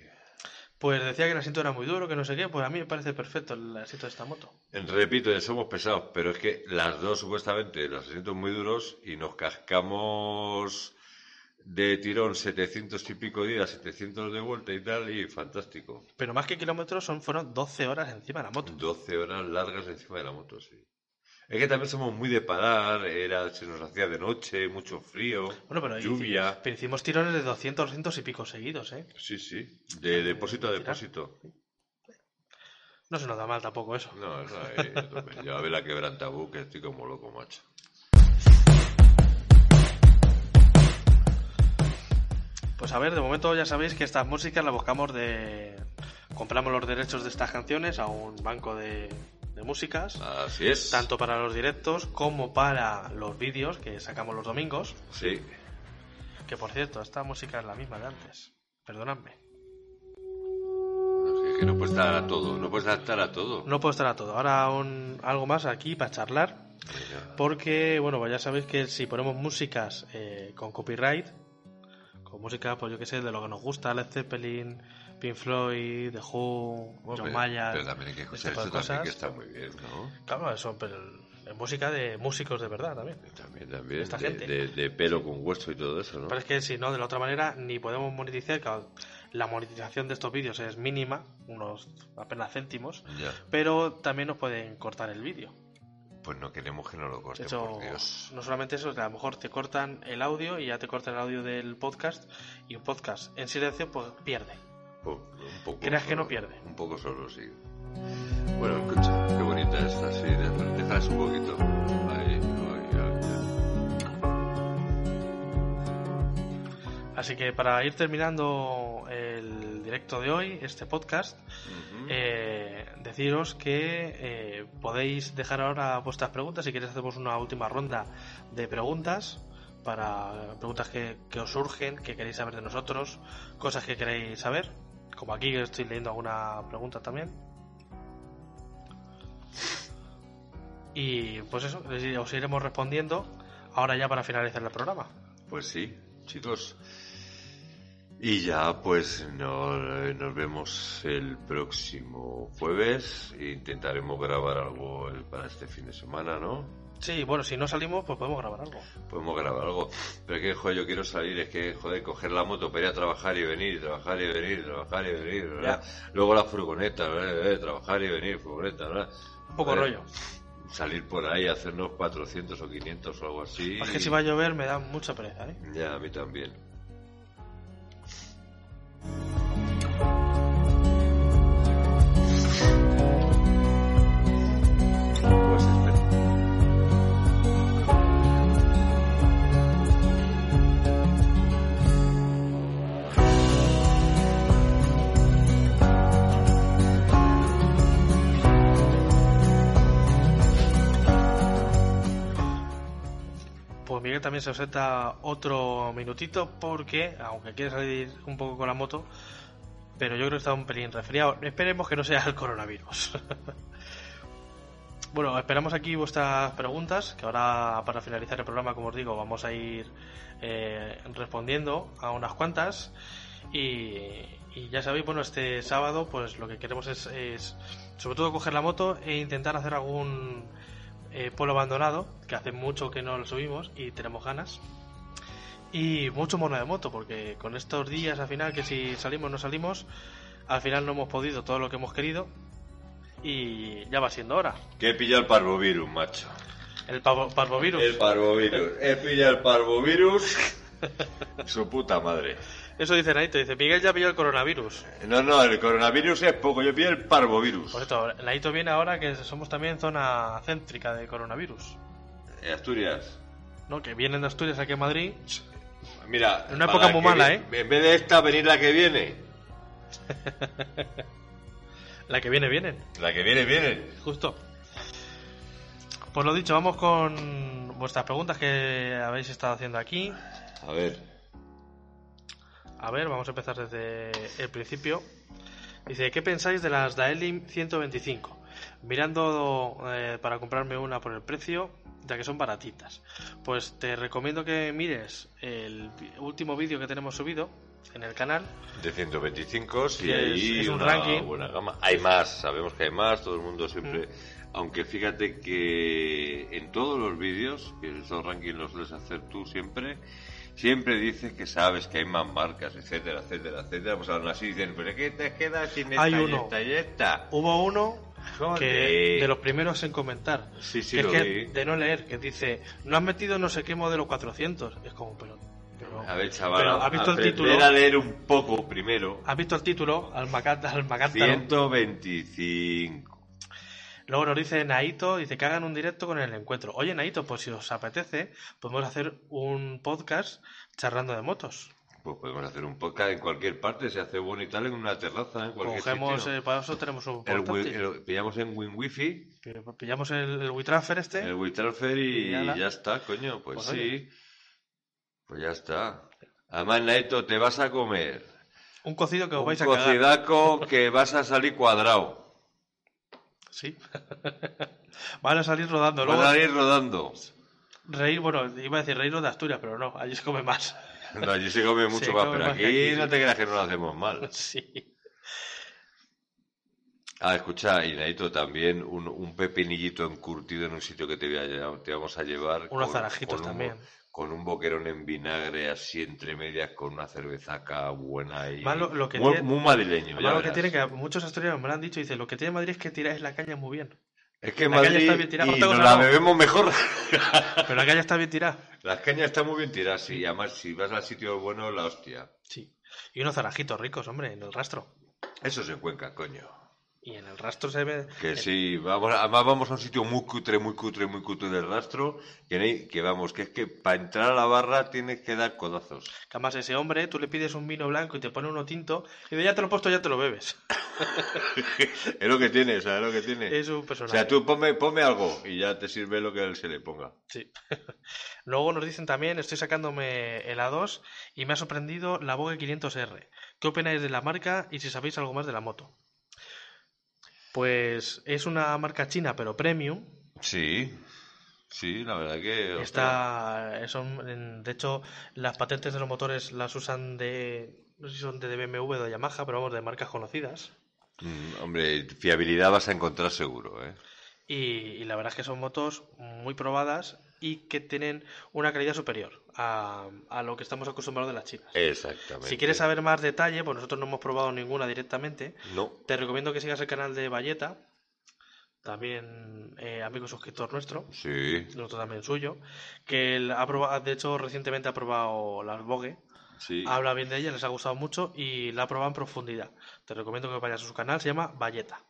Pues decía que el asiento era muy duro, que no sé qué. Pues a mí me parece perfecto el asiento de esta moto. Repito, somos pesados, pero es que las dos supuestamente los asientos muy duros y nos cascamos de tirón 700 y pico días, 700 de vuelta y tal, y fantástico. Pero más que kilómetros, son, fueron 12 horas encima de la moto. 12 horas largas encima de la moto, sí. Es que también somos muy de parar, era, se nos hacía de noche, mucho frío, Bueno, pero, lluvia. hici- pero hicimos tirones de 200, 200 y pico seguidos, ¿eh? Sí, sí, de depósito a depósito. No se nos da mal tampoco eso. No, eso ahí, a tope. ya ve la quebrantabú que estoy como loco, macho. Pues a ver, de momento ya sabéis que estas músicas las buscamos de... Compramos los derechos de estas canciones a un banco de, de músicas. Así es. Tanto para los directos como para los vídeos que sacamos los domingos. Sí. Que por cierto, esta música es la misma de antes. Perdonadme. Es que no puedes estar a todo, no puedes estar a todo. No puedo estar a todo. Ahora un, algo más aquí para charlar. Porque, bueno, pues ya sabéis que si ponemos músicas eh, con copyright, con música, pues yo que sé, de lo que nos gusta, Led Zeppelin, Pink Floyd, The Who, Bueno, John Mayer, Pero también hay que escuchar tipo de esto también, que cosas. está muy bien, ¿no? Claro, eso, pero es música de músicos de verdad también. También, también. Esta de, gente. de- de pelo con hueso y todo eso, ¿no? Pero es que si no, de la otra manera, ni podemos monetizar. claro, la monetización de estos vídeos es mínima, unos apenas céntimos, Ya. pero también nos pueden cortar el vídeo. Pues no queremos que nos lo De corten, hecho, por Dios. no solamente eso, que a lo mejor te cortan el audio y ya te cortan el audio del podcast y un podcast en silencio pues pierde. Un poco solo, que no pierde. Un poco solo, sí. Bueno, escucha, qué bonita es así, detrás un poquito. Ahí, ahí, ahí, así que para ir terminando el directo de hoy, este podcast, eh, deciros que eh, podéis dejar ahora vuestras preguntas. Si queréis, hacemos una última ronda de preguntas para preguntas que os surgen, que queréis saber de nosotros, cosas que queréis saber. Como aquí que estoy leyendo alguna pregunta también. Y pues eso, os iremos respondiendo ahora ya para finalizar el programa. Pues sí, chicos. Y ya, pues no- nos vemos el próximo jueves. Intentaremos grabar algo para este fin de semana, ¿no? Sí, bueno, si no salimos, pues podemos grabar algo. Podemos grabar algo. Pero es que, joder, yo quiero salir, es que, joder, coger la moto para ir a trabajar y venir, y trabajar y venir, y trabajar y venir, ¿verdad? Luego la furgoneta, ¿verdad? Eh, trabajar y venir, furgoneta, ¿verdad? Un poco rollo. Salir por ahí, hacernos 400 o 500 o algo así. Es que si va a llover me da mucha pereza, ¿eh? Ya, a mí también. También se ausenta otro minutito porque, aunque quiere salir un poco con la moto, pero yo creo que está un pelín resfriado. Esperemos que no sea el coronavirus. [LAUGHS] bueno, esperamos aquí vuestras preguntas, que ahora para finalizar el programa, como os digo, vamos a ir eh, respondiendo a unas cuantas. Y, y ya sabéis, bueno, este sábado pues lo que queremos es, es sobre todo coger la moto e intentar hacer algún eh, pueblo abandonado, que hace mucho que no lo subimos y tenemos ganas. Y mucho mono de moto, porque con estos días al final, que si salimos no salimos, al final no hemos podido todo lo que hemos querido. Y ya va siendo hora. Que he pillado el parvovirus, macho. El parvovirus. El parvovirus. He pillado el parvovirus. [LAUGHS] Su puta madre. Eso dice Naito, dice, Miguel ya pilló el coronavirus. No, no, el coronavirus es poco. Yo pillé el parvovirus. Por esto, Naito viene ahora que somos también zona céntrica de coronavirus. En Asturias. ¿No? Que vienen de Asturias aquí a Madrid. Mira, En una época muy mala, ¿eh? En vez de esta, venir la que viene. [LAUGHS] La que viene, vienen. La que viene, viene. Justo. Pues lo dicho, vamos con vuestras preguntas que habéis estado haciendo aquí. A ver. A ver, vamos a empezar desde el principio. Dice, ¿qué pensáis de las Daelim 125? Mirando eh, para comprarme una por el precio, ya que son baratitas. Pues te recomiendo que mires el último vídeo que tenemos subido en el canal. De 125, sí, Que es- ahí es un una ranking. buena gama. Hay más, sabemos que hay más, todo el mundo siempre... Mm. Aunque fíjate que en todos los vídeos, que esos rankings los sueles hacer tú siempre, siempre dices que sabes que hay más marcas, etcétera, etcétera, etcétera. Pues aún así dicen, pero ¿qué te quedas sin esta Hay y esta y esta? Hubo uno Joder. que de los primeros en comentar. Sí, sí, que lo es que vi. de no leer, que dice, no has metido no sé qué modelo 400. Es como, pero... pero A ver, chaval, pero ¿has visto el título? a leer un poco primero. ¿Has visto el título? Al Macanta, al Macántaro. 125. Luego nos dice Naito, dice que hagan un directo con el encuentro. Oye, Naito, pues si os apetece, podemos hacer un podcast charlando de motos. Pues podemos hacer un podcast en cualquier parte, se hace bueno y tal, en una terraza, en cualquier Cogemos, sitio. eh, para eso tenemos un El, wi- el- pillamos en Win Wifi, Que Pillamos el, el WeTransfer este. el WeTransfer y, Y ya está, coño, pues, Pues sí. oye. Pues ya está. Además, Naito, te vas a comer Un cocido que os un vais a cagar. cocidaco que vas a salir cuadrado. Sí. [LAUGHS] Van a salir rodando. Luego, a ir rodando. reír, bueno, iba a decir reírnos de Asturias, pero no, allí se come más. [LAUGHS] No, allí se come [LAUGHS] mucho Se más, come pero más aquí aquí, no te creas que no lo hacemos mal. sí. Ah, escucha, y Naito, también un, un pepinillito encurtido en un sitio que te, voy a te vamos a llevar. Unos con- zarajitos con un- también. Con un boquerón en vinagre así entre medias, con una cervezaca buena y... Lo- que muy, tiene- muy madrileño, Además, lo que tiene que muchos asturianos me lo han dicho, dice, lo que tiene Madrid es que tiráis la caña muy bien. Es que en la caña Madrid está bien tirada, y nos la bebemos mejor. [LAUGHS] Pero la caña está bien tirada. Las cañas están muy bien tiradas, sí. Y además, si vas al sitio bueno, la hostia. Sí. Y unos zarajitos ricos, hombre, en el rastro. Eso se Cuenca, coño. Y en el rastro se ve... Que sí, vamos, además vamos a un sitio muy cutre, muy cutre, muy cutre del rastro, que, hay- que vamos, que es que para entrar a la barra tienes que dar codazos. Que además ese hombre, tú le pides un vino blanco y te pone uno tinto, y de ya te lo he puesto, ya te lo bebes. [LAUGHS] Es lo que tiene, ¿sabes lo que tiene? Es un O personaje. sea, tú ponme, ponme algo y ya te sirve lo que él se le ponga. Sí. [LAUGHS] Luego nos dicen también, estoy sacándome el A2 y me ha sorprendido la Vogue 500R. ¿Qué opináis de la marca y si sabéis algo más de la moto? Pues es una marca china, pero premium. Sí, sí, la verdad que... Está, son, en- de hecho, las patentes de los motores las usan de, no sé si son de BMW o de Yamaha, pero vamos, de marcas conocidas. mm, hombre, fiabilidad vas a encontrar seguro, ¿eh? Y, y la verdad es que son motos muy probadas y que tienen una calidad superior a, a lo que estamos acostumbrados de las chinas. Exactamente. Si quieres saber más detalle, pues nosotros no hemos probado ninguna directamente. No, Te recomiendo que sigas el canal de Valleta, también eh, amigo suscriptor nuestro, sí, nosotros también suyo, que él ha probado, de hecho recientemente ha probado las Vogue, sí. habla bien de ella, les ha gustado mucho y la ha probado en profundidad. Te recomiendo que vayas a su canal, se llama Valleta.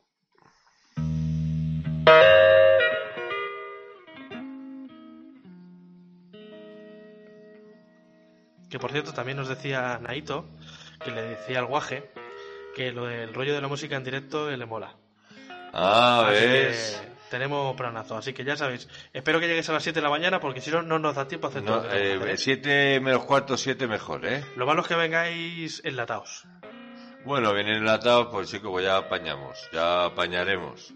Que por cierto, también nos decía Naito, que le decía al guaje, que lo del rollo de la música en directo le mola. Ah, Así que ves. tenemos planazo, así que ya sabéis. Espero que llegues a las 7 de la mañana porque si no, no nos da tiempo a hacer todo No, tenemos que eh, hacer, siete menos cuarto, siete mejor, ¿eh? Lo malo es que vengáis enlatados. Bueno, vienen enlatados, pues chicos, pues ya apañamos, ya apañaremos.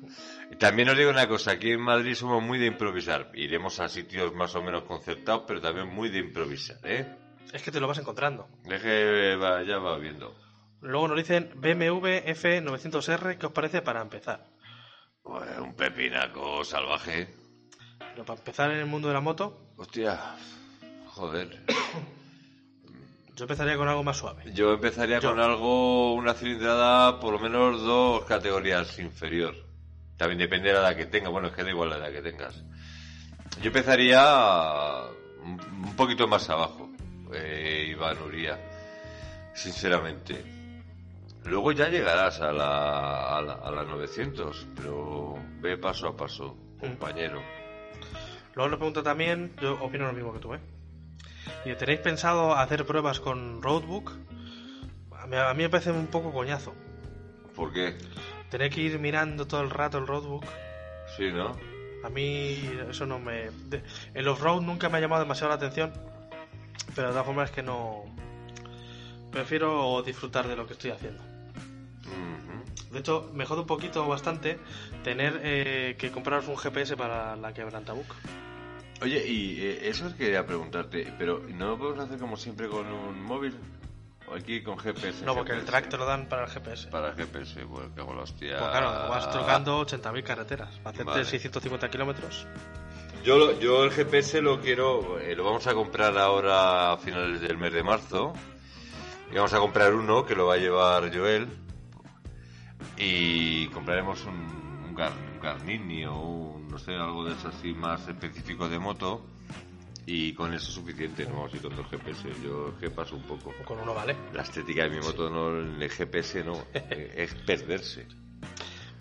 Y también os digo una cosa, aquí en Madrid somos muy de improvisar. Iremos a sitios más o menos concertados, pero también muy de improvisar, ¿eh? Es que te lo vas encontrando. Deje, va, ya va viendo. Luego nos dicen BMW F900R, ¿qué os parece para empezar? Pues un pepinaco salvaje. Pero para empezar en el mundo de la moto, Hostia, joder. [COUGHS] yo empezaría con algo más suave. Yo empezaría Yo. con algo, una cilindrada por lo menos dos categorías inferior. También depende de la edad que tenga. Bueno, es que da igual la edad que tengas. Yo empezaría un poquito más abajo, eh, Iván Uría, sinceramente. Luego ya llegarás a la, a la, a la 900, pero ve paso a paso, compañero. Luego nos pregunta también, yo opino lo mismo que tú, ¿eh? Y ¿tenéis pensado hacer pruebas con Roadbook? A mí, a mí me parece un poco coñazo. ¿Por qué? Tener que ir mirando todo el rato el Roadbook. Sí, ¿no? A mí eso no me... el off-road nunca me ha llamado demasiado la atención, pero de todas formas es que no... Prefiero disfrutar de lo que estoy haciendo. De hecho, me jode un poquito bastante tener eh, que compraros un GPS para la quebrantabook. Oye, y eh, eso quería preguntarte, pero ¿no lo podemos hacer como siempre con un móvil? ¿O aquí con GPS? No, porque el track te lo dan para el GPS. Para GPS, pues cago en la hostia. Pues claro, vas trocando 80.000 carreteras. Para hacerte Vale. 650 kilómetros. Yo, yo el GPS lo quiero, eh, lo vamos a comprar ahora a finales del mes de marzo. Y vamos a comprar uno que lo va a llevar Joel. Y compraremos un, un, un Garmini o un, no sé, algo de eso así más específico de moto. Y con eso es suficiente, no vamos a ir con dos GPS. Yo es que paso un poco. Con uno vale. La estética de mi moto, no el GPS, no. [LAUGHS] es perderse.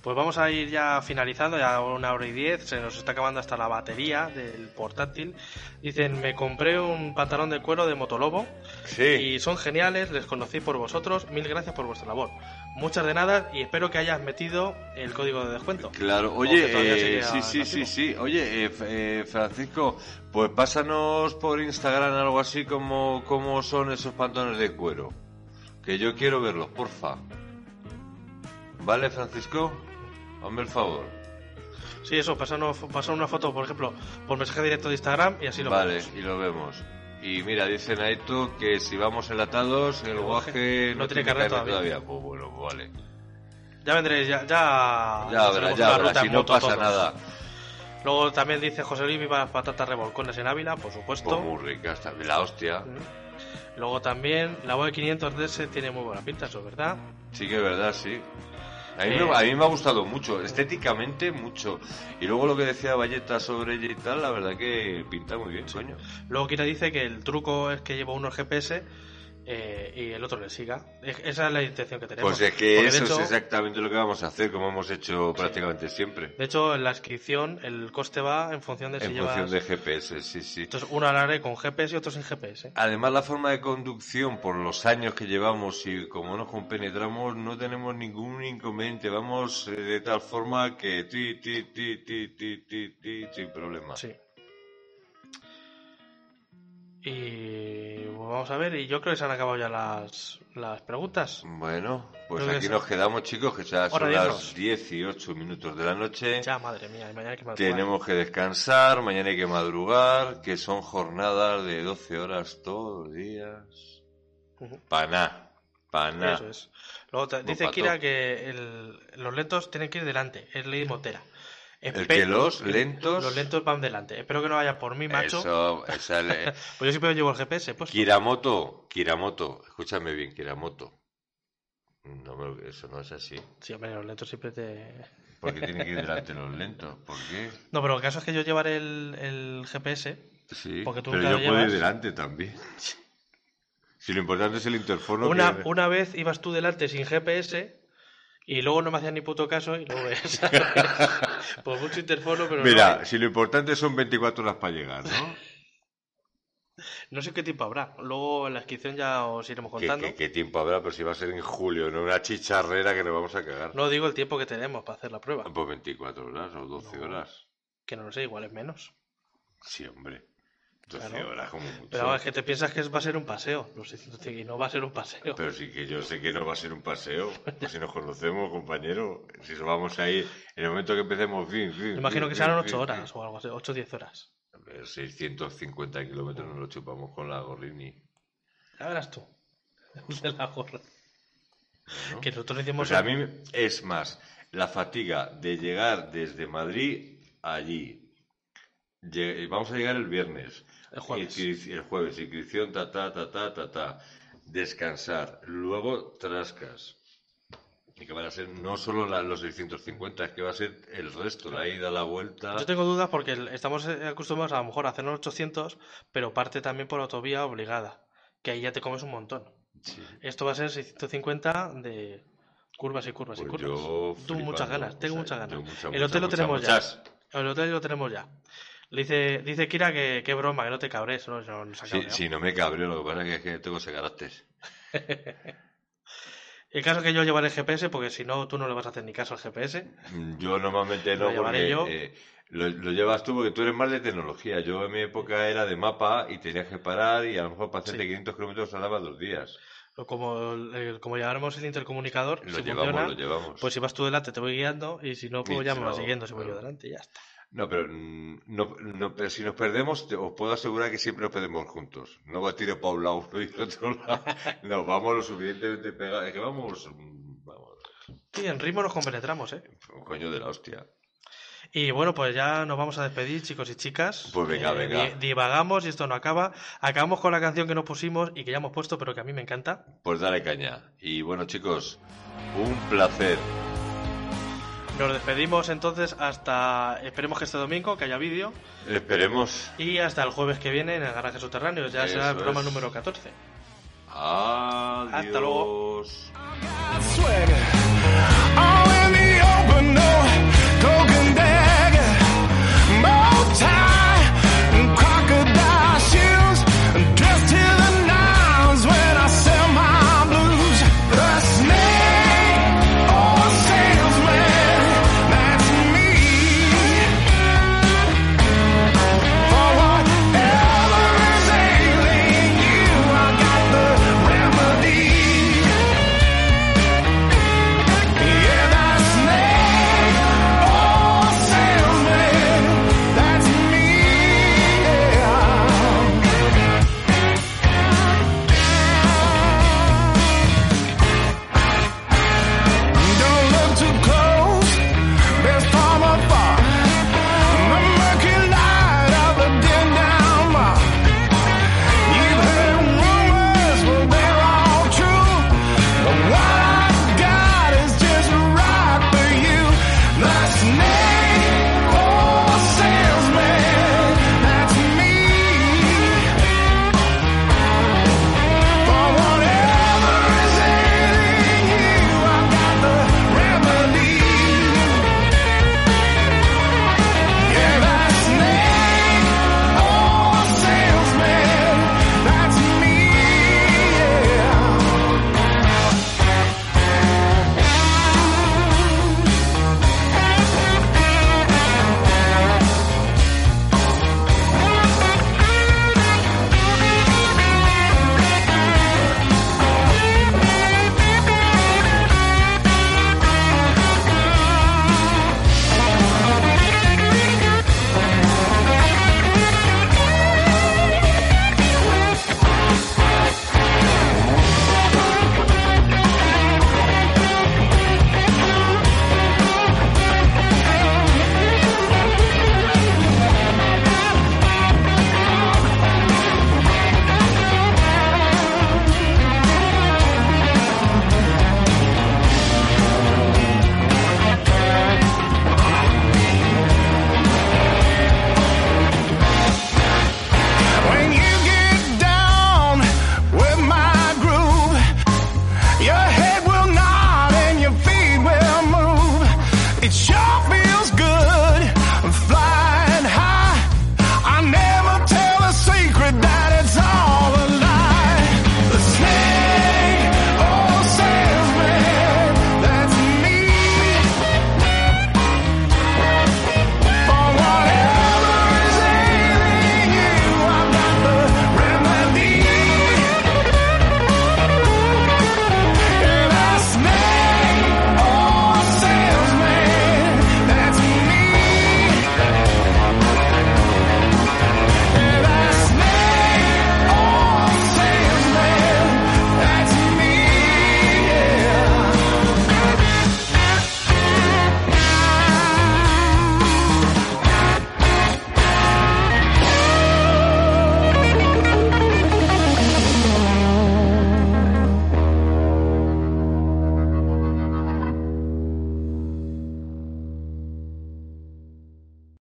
Pues vamos a ir ya finalizando, ya una hora y diez. Se nos está acabando hasta la batería del portátil. Dicen, me compré un pantalón de cuero de Motolobo. Sí. Y son geniales, les conocí por vosotros. Mil gracias por vuestra labor. Muchas de nada y espero que hayas metido el código de descuento. Claro, oye, eh, sí, sí, sí, sí. Oye, eh, eh, Francisco, pues pásanos por Instagram algo así como cómo son esos pantalones de cuero. Que yo quiero verlos, porfa. ¿Vale, Francisco? Hazme el favor. Sí, eso, pasanos, pasanos una foto, por ejemplo, por mensaje directo de Instagram y así lo vale, vemos. y lo vemos. Y mira, dice Naito que si vamos enlatados, el guaje no, no tiene carnet todavía. todavía. Pues bueno, pues vale. Ya vendréis, ya. Ya, Ya una ya ruta si no pasa todos. nada. Luego también dice José Luis Viva patatas revolcones en Ávila, por supuesto. Pues muy ricas también, la hostia. Luego también la Vogue 500DS tiene muy buena pinta, eso es verdad. Sí que es verdad, sí. A mí, me, a mí me ha gustado mucho, estéticamente mucho. Y luego lo que decía Valleta sobre ella y tal, la verdad que pinta muy bien, coño. Luego Kira dice que el truco es que lleva uno el GPS eh, y el otro le siga. Es- Esa es la intención que tenemos. Pues es que Porque, eso hecho, es exactamente lo que vamos a hacer, como hemos hecho prácticamente siempre. De hecho, en la inscripción el coste va en función de si En llevas... función de GPS, sí, sí. Entonces, uno haré con GPS y otro sin GPS. Además, la forma de conducción, por los años que llevamos y como nos compenetramos, no tenemos ningún inconveniente. Vamos eh, de tal forma que ti, ti, ti, ti, ti, ti, ti, sin problema. Sí. Y vamos a ver, y yo creo que se han acabado ya las, las preguntas. Bueno, pues Creo que aquí sí. nos quedamos, chicos, que ya son las irnos. 18 minutos de la noche. Ya, madre mía, mañana hay que madrugar. Tenemos que descansar, mañana hay que madrugar, que son jornadas de 12 horas todos los días. Ujú. Pa' nada, pa' nada. Eso es. Luego dice. Kira que el- los lentos tienen que ir delante. Es ley motera. El que los lentos... Los lentos van delante. Espero que no vaya por mí, macho. Eso, esa le- [LAUGHS] Pues yo siempre llevo el GPS, pues. Kiramoto, Kiramoto, escúchame bien, Kiramoto. No eso no es así. Sí, hombre, los lentos siempre te... Porque tienen que ir delante los lentos. ¿Por qué? No, pero el caso es que yo llevaré el, el GPS. Sí, Porque tú pero yo puedo ir delante también. Si lo importante es el interfono. Una, que- una vez ibas tú delante sin GPS y luego no me hacías ni puto caso y luego ves. [LAUGHS] [LAUGHS] Por mucho interfono, pero Mira, no, si lo importante son 24 horas para llegar, ¿no? [LAUGHS] no sé qué tiempo habrá. Luego en la inscripción ya os iremos ¿Qué, contando. qué- qué tiempo habrá? Pero si va a ser en julio, no una chicharrera que nos vamos a cagar. No digo el tiempo que tenemos para hacer la prueba. Pues 24 horas o 12 No. horas. Que no lo sé, igual es menos. Sí, hombre. 12 Claro. horas como mucho. Pero es que te piensas que va a ser un paseo. Los 600 y no va a ser un paseo. Pero sí que yo sé que no va a ser un paseo. Pues si nos conocemos, compañero. Si nos vamos a ir en el momento que empecemos, fin, fin. Me imagino fin, que serán fin, 8 fin, horas o algo así. 8 o 10 horas. fin. A ver, 650 kilómetros nos lo chupamos con la Gorrini. Ya verás tú. [LAUGHS] De la gorra. Que nosotros Pues hicimos. a mí es más, la fatiga de llegar desde Madrid allí. Vamos a llegar el viernes. El jueves. Inscri- El jueves, inscripción, ta, ta, ta, ta, ta, ta. Descansar. Luego trascas. Y que van a ser no solo la- los 650, es que va a ser el resto, la ida, la vuelta. Yo tengo dudas porque estamos eh, acostumbrados a lo mejor a hacer los 800, pero parte también por autovía obligada, que ahí ya te comes un montón. Sí. Esto va a ser 650 de curvas y curvas y Pues curvas. yo Tengo muchas flipando, ganas, tengo o sea, muchas ganas. muchas, el muchas, hotel lo muchas, tenemos muchas. ya. El hotel lo tenemos ya. Le dice, dice Kira que qué broma, que no te cabres, ¿no? No, no Sí, sí, me cabreo, lo que pasa es que tengo ese carácter. [LAUGHS] El caso es que yo llevaré GPS porque si no, tú no le vas a hacer ni caso al GPS. Mm, Yo normalmente Lo no, llevaré porque yo. eh, lo, lo llevas tú porque tú eres más de tecnología. Yo en mi época era de mapa y tenías que parar y a lo mejor para hacerte Sí. 500 kilómetros tardaba dos días. Como, como llevaremos el intercomunicador, Lo si llevamos, funciona, lo llevamos. pues si vas tú delante te voy guiando y si no, pues Y ya me vas siguiendo si voy yo delante y ya está. No, pero, no, no, pero si nos perdemos, te- os puedo asegurar que siempre nos perdemos juntos. No va a tirar para un lado [LAUGHS] y para otro lado. No, vamos lo suficientemente pegados. Es que vamos, mm, vamos, Sí, en ritmo nos compenetramos, ¿eh? un coño de la hostia. Y bueno, pues ya nos vamos a despedir, chicos y chicas. Eh, Pues venga, venga. di- divagamos y esto no acaba. Acabamos con la canción que no pusimos y que ya hemos puesto, pero que a mí me encanta. Pues dale caña. Y bueno, chicos, un placer. Nos despedimos entonces hasta, esperemos que este domingo, que haya vídeo, Esperemos. y hasta el jueves que viene en el garaje subterráneo, ya será el programa es. número 14. Adiós. Hasta luego.